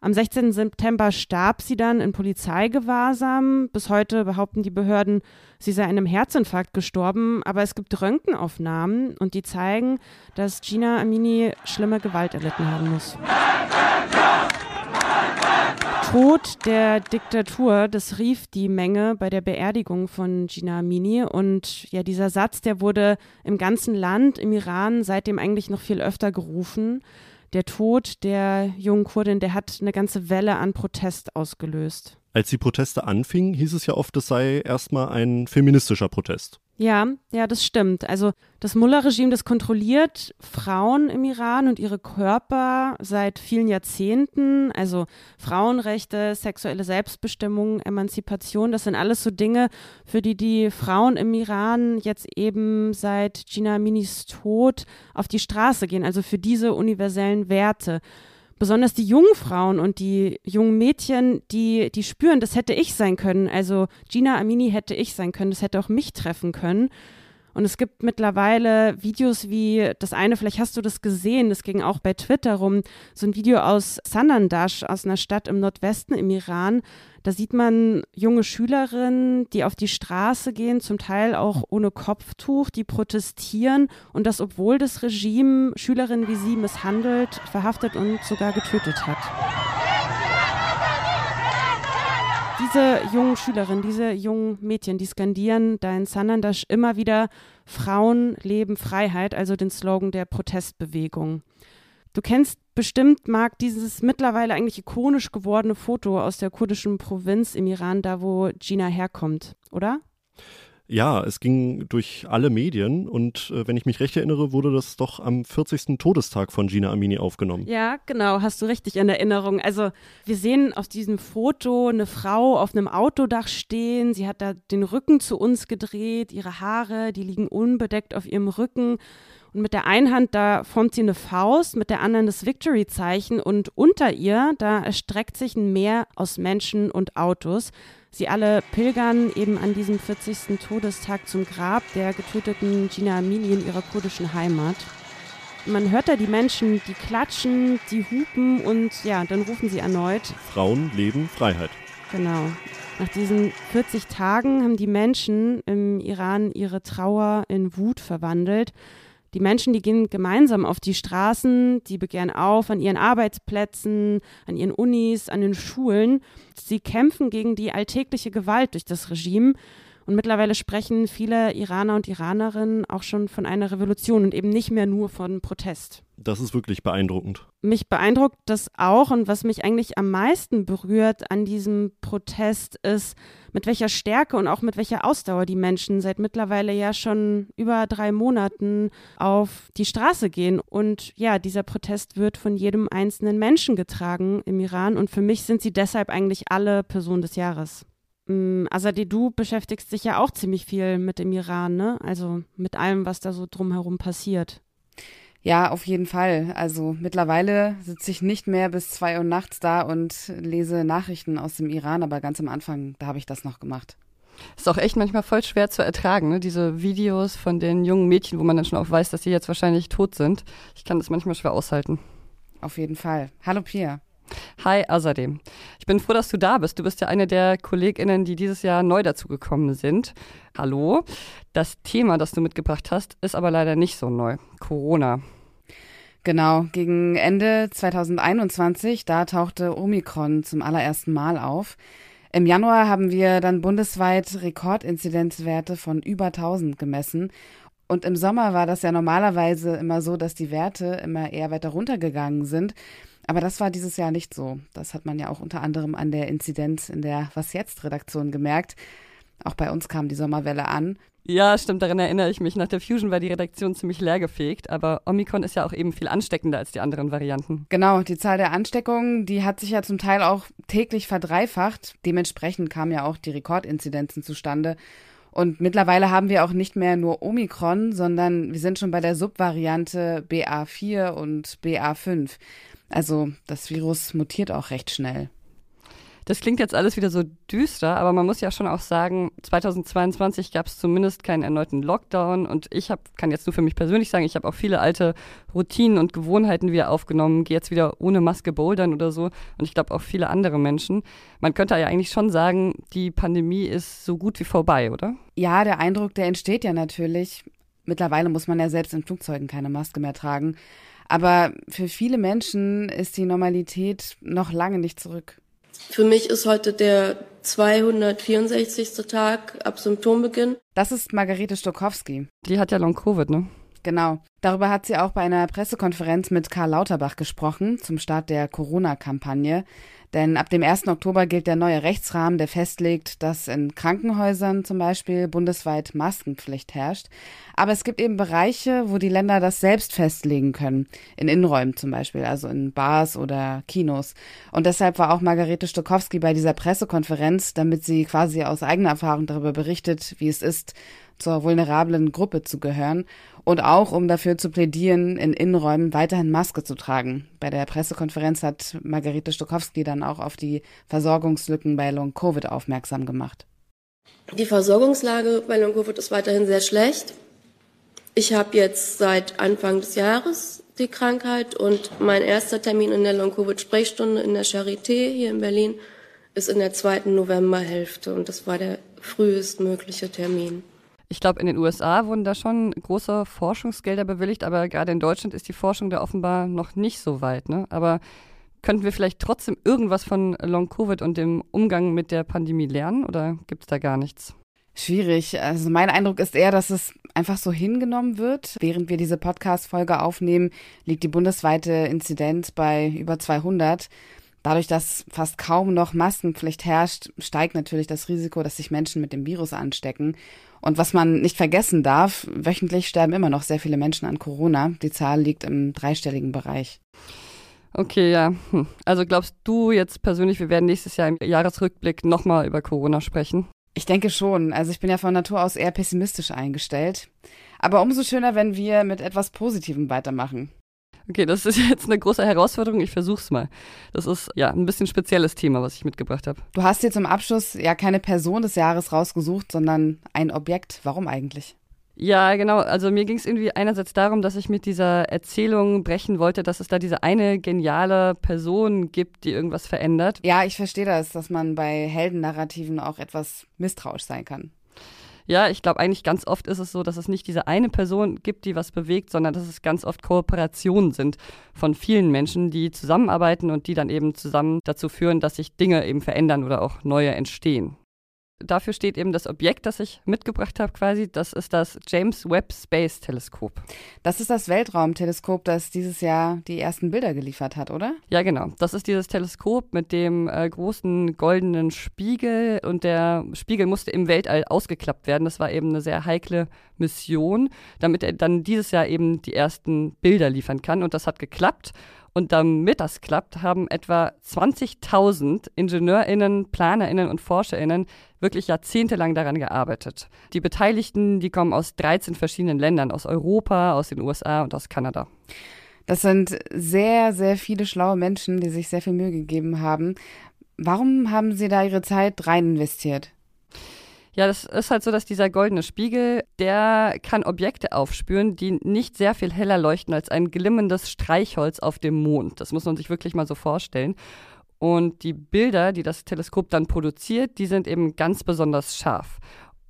Am 16. September starb sie dann in Polizeigewahrsam. Bis heute behaupten die Behörden, sie sei einem Herzinfarkt gestorben. Aber es gibt Röntgenaufnahmen und die zeigen, dass Gina Amini schlimme Gewalt erlitten haben muss. Tod der Diktatur, das rief die Menge bei der Beerdigung von Gina Amini. Und ja, dieser Satz, der wurde im ganzen Land, im Iran, seitdem eigentlich noch viel öfter gerufen. Der Tod der jungen Kurdin, der hat eine ganze Welle an Protest ausgelöst. Als die Proteste anfingen, hieß es ja oft, es sei erstmal ein feministischer Protest. Ja, ja, das stimmt. Also das Mullah-Regime, das kontrolliert Frauen im Iran und ihre Körper seit vielen Jahrzehnten. Also Frauenrechte, sexuelle Selbstbestimmung, Emanzipation, das sind alles so Dinge, für die die Frauen im Iran jetzt eben seit Gina Aminis Tod auf die Straße gehen. Also für diese universellen Werte besonders die jungen Frauen und die jungen Mädchen, die, die spüren, das hätte ich sein können. Also Gina Amini hätte ich sein können, das hätte auch mich treffen können. Und es gibt mittlerweile Videos wie das eine, vielleicht hast du das gesehen, das ging auch bei Twitter rum, so ein Video aus Sanandash, aus einer Stadt im Nordwesten im Iran. Da sieht man junge Schülerinnen, die auf die Straße gehen, zum Teil auch ohne Kopftuch, die protestieren und das, obwohl das Regime Schülerinnen wie sie misshandelt, verhaftet und sogar getötet hat diese jungen Schülerinnen, diese jungen Mädchen, die skandieren da in Sanandash immer wieder Frauen, Leben, Freiheit, also den Slogan der Protestbewegung. Du kennst bestimmt, Marc, dieses mittlerweile eigentlich ikonisch gewordene Foto aus der kurdischen Provinz im Iran, da wo Gina herkommt, oder? Ja, es ging durch alle Medien und äh, wenn ich mich recht erinnere, wurde das doch am 40. Todestag von Gina Amini aufgenommen. Ja, genau, hast du richtig in Erinnerung. Also wir sehen auf diesem Foto eine Frau auf einem Autodach stehen. Sie hat da den Rücken zu uns gedreht, ihre Haare, die liegen unbedeckt auf ihrem Rücken. Und mit der einen Hand, da formt sie eine Faust, mit der anderen das Victory-Zeichen und unter ihr, da erstreckt sich ein Meer aus Menschen und Autos. Sie alle pilgern eben an diesem 40. Todestag zum Grab der getöteten Gina Amini in ihrer kurdischen Heimat. Man hört da die Menschen, die klatschen, die hupen und ja, dann rufen sie erneut. Frauen, Leben, Freiheit. Genau. Nach diesen 40 Tagen haben die Menschen im Iran ihre Trauer in Wut verwandelt. Die Menschen, die gehen gemeinsam auf die Straßen, die begehren auf an ihren Arbeitsplätzen, an ihren Unis, an den Schulen. Sie kämpfen gegen die alltägliche Gewalt durch das Regime. Und mittlerweile sprechen viele Iraner und Iranerinnen auch schon von einer Revolution und eben nicht mehr nur von Protest. Das ist wirklich beeindruckend. Mich beeindruckt das auch und was mich eigentlich am meisten berührt an diesem Protest ist, mit welcher Stärke und auch mit welcher Ausdauer die Menschen seit mittlerweile ja schon über drei Monaten auf die Straße gehen. Und ja, dieser Protest wird von jedem einzelnen Menschen getragen im Iran und für mich sind sie deshalb eigentlich alle Personen des Jahres. Mm, Azadeh, du beschäftigst dich ja auch ziemlich viel mit dem Iran, ne? Also mit allem, was da so drumherum passiert. Ja, auf jeden Fall. Also mittlerweile sitze ich nicht mehr bis zwei Uhr nachts da und lese Nachrichten aus dem Iran, aber ganz am Anfang, da habe ich das noch gemacht. Ist auch echt manchmal voll schwer zu ertragen, ne? diese Videos von den jungen Mädchen, wo man dann schon auch weiß, dass sie jetzt wahrscheinlich tot sind. Ich kann das manchmal schwer aushalten. Auf jeden Fall. Hallo Pia. Hi Azadeh. Ich bin froh, dass du da bist. Du bist ja eine der KollegInnen, die dieses Jahr neu dazugekommen sind. Hallo. Das Thema, das du mitgebracht hast, ist aber leider nicht so neu. Corona. Genau, gegen Ende 2021, da tauchte Omikron zum allerersten Mal auf. Im Januar haben wir dann bundesweit Rekordinzidenzwerte von über 1000 gemessen. Und im Sommer war das ja normalerweise immer so, dass die Werte immer eher weiter runtergegangen sind. Aber das war dieses Jahr nicht so. Das hat man ja auch unter anderem an der Inzidenz in der Was jetzt Redaktion gemerkt. Auch bei uns kam die Sommerwelle an. Ja, stimmt, daran erinnere ich mich. Nach der Fusion war die Redaktion ziemlich leergefegt, aber Omikron ist ja auch eben viel ansteckender als die anderen Varianten. Genau, die Zahl der Ansteckungen, die hat sich ja zum Teil auch täglich verdreifacht. Dementsprechend kamen ja auch die Rekordinzidenzen zustande. Und mittlerweile haben wir auch nicht mehr nur Omikron, sondern wir sind schon bei der Subvariante BA4 und BA5. Also das Virus mutiert auch recht schnell. Das klingt jetzt alles wieder so düster, aber man muss ja schon auch sagen, 2022 gab es zumindest keinen erneuten Lockdown und ich hab, kann jetzt nur für mich persönlich sagen, ich habe auch viele alte Routinen und Gewohnheiten wieder aufgenommen, gehe jetzt wieder ohne Maske bouldern oder so und ich glaube auch viele andere Menschen. Man könnte ja eigentlich schon sagen, die Pandemie ist so gut wie vorbei, oder? Ja, der Eindruck, der entsteht ja natürlich. Mittlerweile muss man ja selbst in Flugzeugen keine Maske mehr tragen. Aber für viele Menschen ist die Normalität noch lange nicht zurück. Für mich ist heute der 264. Tag ab Symptombeginn. Das ist Margarete Stokowski. Die hat ja Long-Covid, ne? Genau. Darüber hat sie auch bei einer Pressekonferenz mit Karl Lauterbach gesprochen zum Start der Corona-Kampagne. Denn ab dem 1. Oktober gilt der neue Rechtsrahmen, der festlegt, dass in Krankenhäusern zum Beispiel bundesweit Maskenpflicht herrscht. Aber es gibt eben Bereiche, wo die Länder das selbst festlegen können. In Innenräumen zum Beispiel, also in Bars oder Kinos. Und deshalb war auch Margarete Stokowski bei dieser Pressekonferenz, damit sie quasi aus eigener Erfahrung darüber berichtet, wie es ist, zur vulnerablen Gruppe zu gehören und auch um dafür zu plädieren, in Innenräumen weiterhin Maske zu tragen. Bei der Pressekonferenz hat Margarete Stokowski dann auch auf die Versorgungslücken bei Long-Covid aufmerksam gemacht. Die Versorgungslage bei Long-Covid ist weiterhin sehr schlecht. Ich habe jetzt seit Anfang des Jahres die Krankheit und mein erster Termin in der Long-Covid-Sprechstunde in der Charité hier in Berlin ist in der zweiten Novemberhälfte und das war der frühestmögliche Termin. Ich glaube, in den USA wurden da schon große Forschungsgelder bewilligt, aber gerade in Deutschland ist die Forschung da offenbar noch nicht so weit. Ne? Aber könnten wir vielleicht trotzdem irgendwas von Long-Covid und dem Umgang mit der Pandemie lernen oder gibt es da gar nichts? Schwierig. Also mein Eindruck ist eher, dass es einfach so hingenommen wird. Während wir diese Podcast-Folge aufnehmen, liegt die bundesweite Inzidenz bei über 200. Dadurch, dass fast kaum noch Maskenpflicht herrscht, steigt natürlich das Risiko, dass sich Menschen mit dem Virus anstecken. Und was man nicht vergessen darf, wöchentlich sterben immer noch sehr viele Menschen an Corona. Die Zahl liegt im dreistelligen Bereich. Okay, ja. Hm. Also glaubst du jetzt persönlich, wir werden nächstes Jahr im Jahresrückblick nochmal über Corona sprechen? Ich denke schon. Also ich bin ja von Natur aus eher pessimistisch eingestellt. Aber umso schöner, wenn wir mit etwas Positivem weitermachen. Okay, das ist jetzt eine große Herausforderung. Ich versuch's mal. Das ist ja ein bisschen spezielles Thema, was ich mitgebracht habe. Du hast dir zum Abschluss ja keine Person des Jahres rausgesucht, sondern ein Objekt. Warum eigentlich? Ja, genau. Also mir ging es irgendwie einerseits darum, dass ich mit dieser Erzählung brechen wollte, dass es da diese eine geniale Person gibt, die irgendwas verändert. Ja, ich verstehe das, dass man bei Heldennarrativen auch etwas misstrauisch sein kann. Ja, ich glaube eigentlich ganz oft ist es so, dass es nicht diese eine Person gibt, die was bewegt, sondern dass es ganz oft Kooperationen sind von vielen Menschen, die zusammenarbeiten und die dann eben zusammen dazu führen, dass sich Dinge eben verändern oder auch neue entstehen dafür steht eben das Objekt, das ich mitgebracht habe quasi. Das ist das James Webb Space Teleskop. Das ist das Weltraumteleskop, das dieses Jahr die ersten Bilder geliefert hat, oder? Ja, genau. Das ist dieses Teleskop mit dem äh, großen goldenen Spiegel und der Spiegel musste im Weltall ausgeklappt werden. Das war eben eine sehr heikle Mission, damit er dann dieses Jahr eben die ersten Bilder liefern kann. Und das hat geklappt. Und damit das klappt, haben etwa 20.000 IngenieurInnen, PlanerInnen und ForscherInnen wirklich jahrzehntelang daran gearbeitet. Die Beteiligten, die kommen aus 13 verschiedenen Ländern, aus Europa, aus den USA und aus Kanada. Das sind sehr, sehr viele schlaue Menschen, die sich sehr viel Mühe gegeben haben. Warum haben Sie da Ihre Zeit rein investiert? Ja, das ist halt so, dass dieser goldene Spiegel, der kann Objekte aufspüren, die nicht sehr viel heller leuchten als ein glimmendes Streichholz auf dem Mond. Das muss man sich wirklich mal so vorstellen. Und die Bilder, die das Teleskop dann produziert, die sind eben ganz besonders scharf.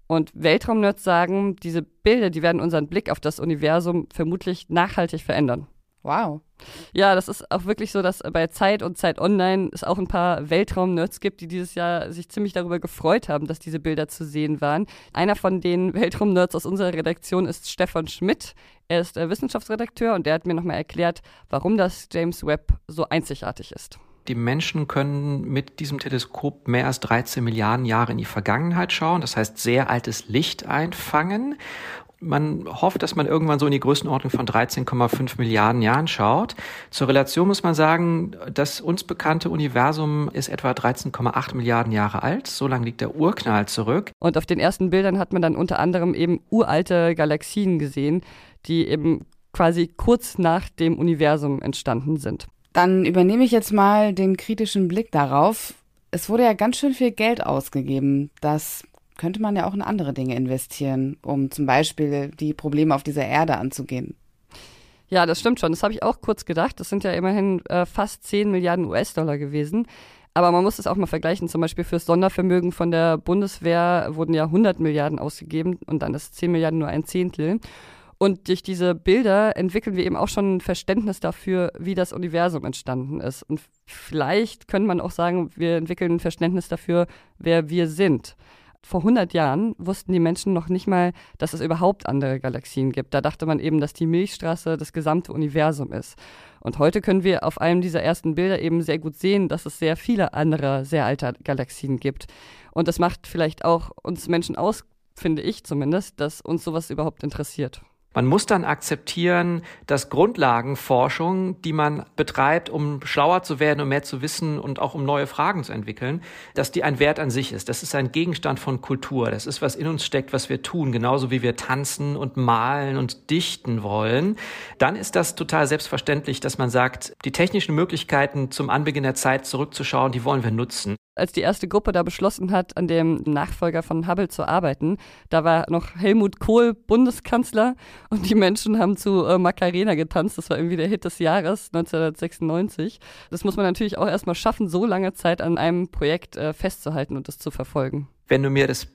Und Weltraumnerds sagen, diese Bilder, die werden unseren Blick auf das Universum vermutlich nachhaltig verändern. Wow. Ja, das ist auch wirklich so, dass bei Zeit und Zeit Online es auch ein paar Weltraum-Nerds gibt, die dieses Jahr sich ziemlich darüber gefreut haben, dass diese Bilder zu sehen waren. Einer von den Weltraum-Nerds aus unserer Redaktion ist Stefan Schmidt. Er ist äh, Wissenschaftsredakteur und der hat mir nochmal erklärt, warum das James Webb so einzigartig ist. Die Menschen können mit diesem Teleskop mehr als 13 Milliarden Jahre in die Vergangenheit schauen, das heißt sehr altes Licht einfangen man hofft, dass man irgendwann so in die Größenordnung von 13,5 Milliarden Jahren schaut. Zur Relation muss man sagen, das uns bekannte Universum ist etwa 13,8 Milliarden Jahre alt. So lange liegt der Urknall zurück. Und auf den ersten Bildern hat man dann unter anderem eben uralte Galaxien gesehen, die eben quasi kurz nach dem Universum entstanden sind. Dann übernehme ich jetzt mal den kritischen Blick darauf. Es wurde ja ganz schön viel Geld ausgegeben. Das könnte man ja auch in andere Dinge investieren, um zum Beispiel die Probleme auf dieser Erde anzugehen. Ja, das stimmt schon. Das habe ich auch kurz gedacht. Das sind ja immerhin äh, fast 10 Milliarden US-Dollar gewesen. Aber man muss es auch mal vergleichen. Zum Beispiel fürs Sondervermögen von der Bundeswehr wurden ja 100 Milliarden ausgegeben und dann ist 10 Milliarden nur ein Zehntel. Und durch diese Bilder entwickeln wir eben auch schon ein Verständnis dafür, wie das Universum entstanden ist. Und vielleicht könnte man auch sagen, wir entwickeln ein Verständnis dafür, wer wir sind. Vor 100 Jahren wussten die Menschen noch nicht mal, dass es überhaupt andere Galaxien gibt. Da dachte man eben, dass die Milchstraße das gesamte Universum ist. Und heute können wir auf einem dieser ersten Bilder eben sehr gut sehen, dass es sehr viele andere, sehr alte Galaxien gibt. Und das macht vielleicht auch uns Menschen aus, finde ich zumindest, dass uns sowas überhaupt interessiert. Man muss dann akzeptieren, dass Grundlagenforschung, die man betreibt, um schlauer zu werden, um mehr zu wissen und auch um neue Fragen zu entwickeln, dass die ein Wert an sich ist. Das ist ein Gegenstand von Kultur. Das ist, was in uns steckt, was wir tun, genauso wie wir tanzen und malen und dichten wollen. Dann ist das total selbstverständlich, dass man sagt, die technischen Möglichkeiten zum Anbeginn der Zeit zurückzuschauen, die wollen wir nutzen als die erste Gruppe da beschlossen hat, an dem Nachfolger von Hubble zu arbeiten, da war noch Helmut Kohl Bundeskanzler und die Menschen haben zu äh, Macarena getanzt. Das war irgendwie der Hit des Jahres 1996. Das muss man natürlich auch erstmal schaffen, so lange Zeit an einem Projekt äh, festzuhalten und das zu verfolgen. Wenn du mir das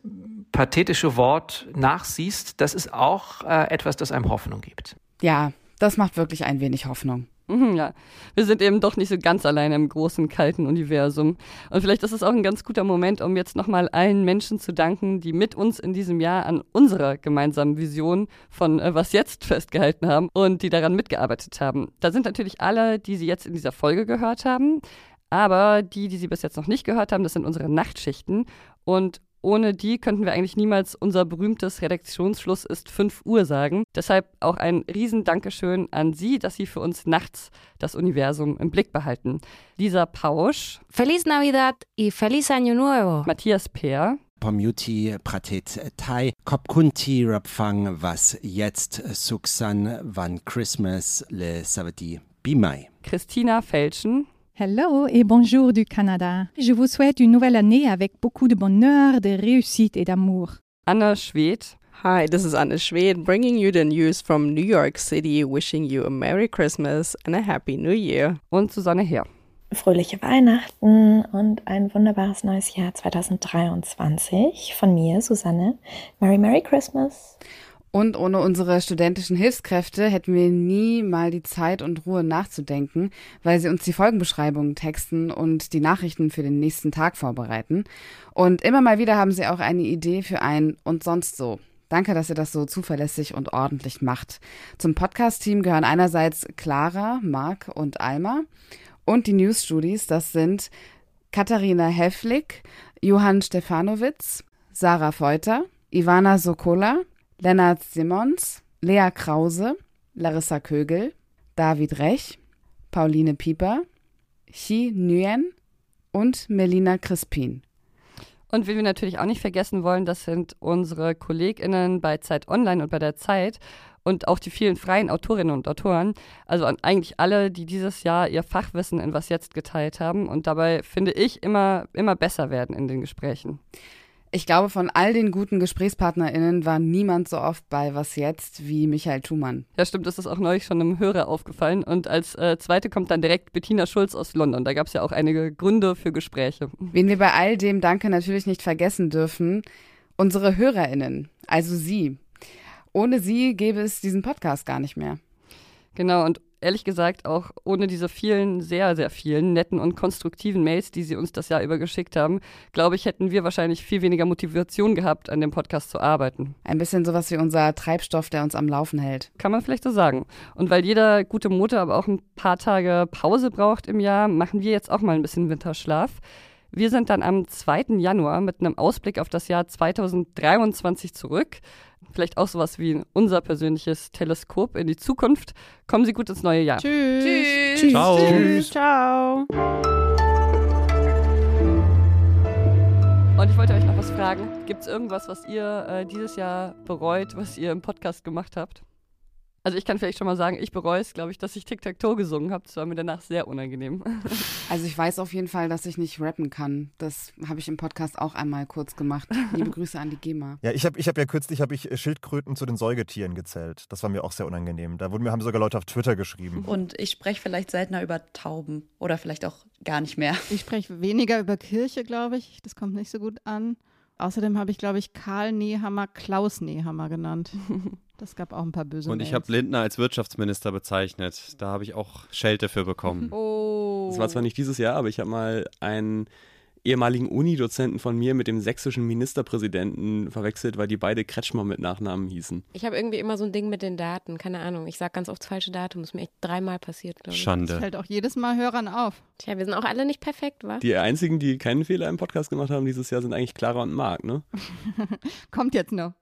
pathetische Wort nachsiehst, das ist auch äh, etwas, das einem Hoffnung gibt. Ja, das macht wirklich ein wenig Hoffnung. Mhm, ja, wir sind eben doch nicht so ganz alleine im großen, kalten Universum. Und vielleicht ist es auch ein ganz guter Moment, um jetzt nochmal allen Menschen zu danken, die mit uns in diesem Jahr an unserer gemeinsamen Vision von äh, Was jetzt festgehalten haben und die daran mitgearbeitet haben. Da sind natürlich alle, die Sie jetzt in dieser Folge gehört haben. Aber die, die Sie bis jetzt noch nicht gehört haben, das sind unsere Nachtschichten. Und ohne die könnten wir eigentlich niemals unser berühmtes Redaktionsschluss ist 5 Uhr sagen. Deshalb auch ein riesen Dankeschön an Sie, dass Sie für uns nachts das Universum im Blick behalten. Lisa Pausch. Feliz Navidad y Feliz Año Nuevo. Matthias Peer. Pomuti Pratet Thai, Kopkunti Rapfang, was jetzt Suksan, wann Christmas le Savati Bimai. Christina Felschen. Hello et bonjour du Canada. Je vous souhaite une nouvelle année avec beaucoup de bonheur, de réussite et d'amour. Anna Schwedt. Hi, this is Anna Schwedt bringing you the news from New York City, wishing you a Merry Christmas and a Happy New Year. Und Susanne Heer. Fröhliche Weihnachten und ein wunderbares neues Jahr 2023 von mir, Susanne. Merry Merry Christmas. Und ohne unsere studentischen Hilfskräfte hätten wir nie mal die Zeit und Ruhe nachzudenken, weil sie uns die Folgenbeschreibungen texten und die Nachrichten für den nächsten Tag vorbereiten. Und immer mal wieder haben sie auch eine Idee für ein und sonst so. Danke, dass ihr das so zuverlässig und ordentlich macht. Zum Podcast-Team gehören einerseits Clara, Marc und Alma und die News-Studies, das sind Katharina Hefflik, Johann Stefanowitz, Sarah Feuter, Ivana Sokola, Lennart Simons, Lea Krause, Larissa Kögel, David Rech, Pauline Pieper, Chi Nguyen und Melina Crispin. Und wie wir natürlich auch nicht vergessen wollen, das sind unsere KollegInnen bei Zeit Online und bei der Zeit und auch die vielen freien Autorinnen und Autoren. Also eigentlich alle, die dieses Jahr ihr Fachwissen in Was Jetzt geteilt haben und dabei, finde ich, immer, immer besser werden in den Gesprächen. Ich glaube, von all den guten GesprächspartnerInnen war niemand so oft bei Was Jetzt wie Michael Thumann. Ja, stimmt, das ist auch neulich schon einem Hörer aufgefallen. Und als äh, zweite kommt dann direkt Bettina Schulz aus London. Da gab es ja auch einige Gründe für Gespräche. Wen wir bei all dem Danke natürlich nicht vergessen dürfen, unsere HörerInnen, also Sie. Ohne Sie gäbe es diesen Podcast gar nicht mehr. Genau, und ehrlich gesagt auch ohne diese vielen, sehr, sehr vielen netten und konstruktiven Mails, die sie uns das Jahr über geschickt haben, glaube ich, hätten wir wahrscheinlich viel weniger Motivation gehabt, an dem Podcast zu arbeiten. Ein bisschen sowas wie unser Treibstoff, der uns am Laufen hält. Kann man vielleicht so sagen. Und weil jeder gute Motor aber auch ein paar Tage Pause braucht im Jahr, machen wir jetzt auch mal ein bisschen Winterschlaf. Wir sind dann am 2. Januar mit einem Ausblick auf das Jahr 2023 zurück. Vielleicht auch sowas wie unser persönliches Teleskop in die Zukunft. Kommen Sie gut ins neue Jahr. Tschüss. Tschüss. Tschüss. Ciao. Tschüss. Ciao. Und ich wollte euch noch was fragen. Gibt es irgendwas, was ihr äh, dieses Jahr bereut, was ihr im Podcast gemacht habt? Also ich kann vielleicht schon mal sagen, ich bereue es, glaube ich, dass ich Tic-Tac-Toe gesungen habe. Das war mir danach sehr unangenehm. Also ich weiß auf jeden Fall, dass ich nicht rappen kann. Das habe ich im Podcast auch einmal kurz gemacht. Liebe Grüße an die GEMA. Ja, ich habe ich hab ja kürzlich hab ich Schildkröten zu den Säugetieren gezählt. Das war mir auch sehr unangenehm. Da wurden mir haben sogar Leute auf Twitter geschrieben. Und ich spreche vielleicht seltener über Tauben oder vielleicht auch gar nicht mehr. Ich spreche weniger über Kirche, glaube ich. Das kommt nicht so gut an. Außerdem habe ich, glaube ich, Karl Nehammer Klaus Nehammer genannt. Das gab auch ein paar böse Und ich habe Lindner als Wirtschaftsminister bezeichnet. Da habe ich auch Schelte für bekommen. Oh. Das war zwar nicht dieses Jahr, aber ich habe mal einen ehemaligen Unidozenten von mir mit dem sächsischen Ministerpräsidenten verwechselt, weil die beide Kretschmer mit Nachnamen hießen. Ich habe irgendwie immer so ein Ding mit den Daten, keine Ahnung. Ich sage ganz oft das falsche Datum, das ist mir echt dreimal passiert, glaube ich. Schande. Das fällt auch jedes Mal Hörern auf. Tja, wir sind auch alle nicht perfekt, wa? Die einzigen, die keinen Fehler im Podcast gemacht haben dieses Jahr, sind eigentlich Clara und Marc, ne? Kommt jetzt noch.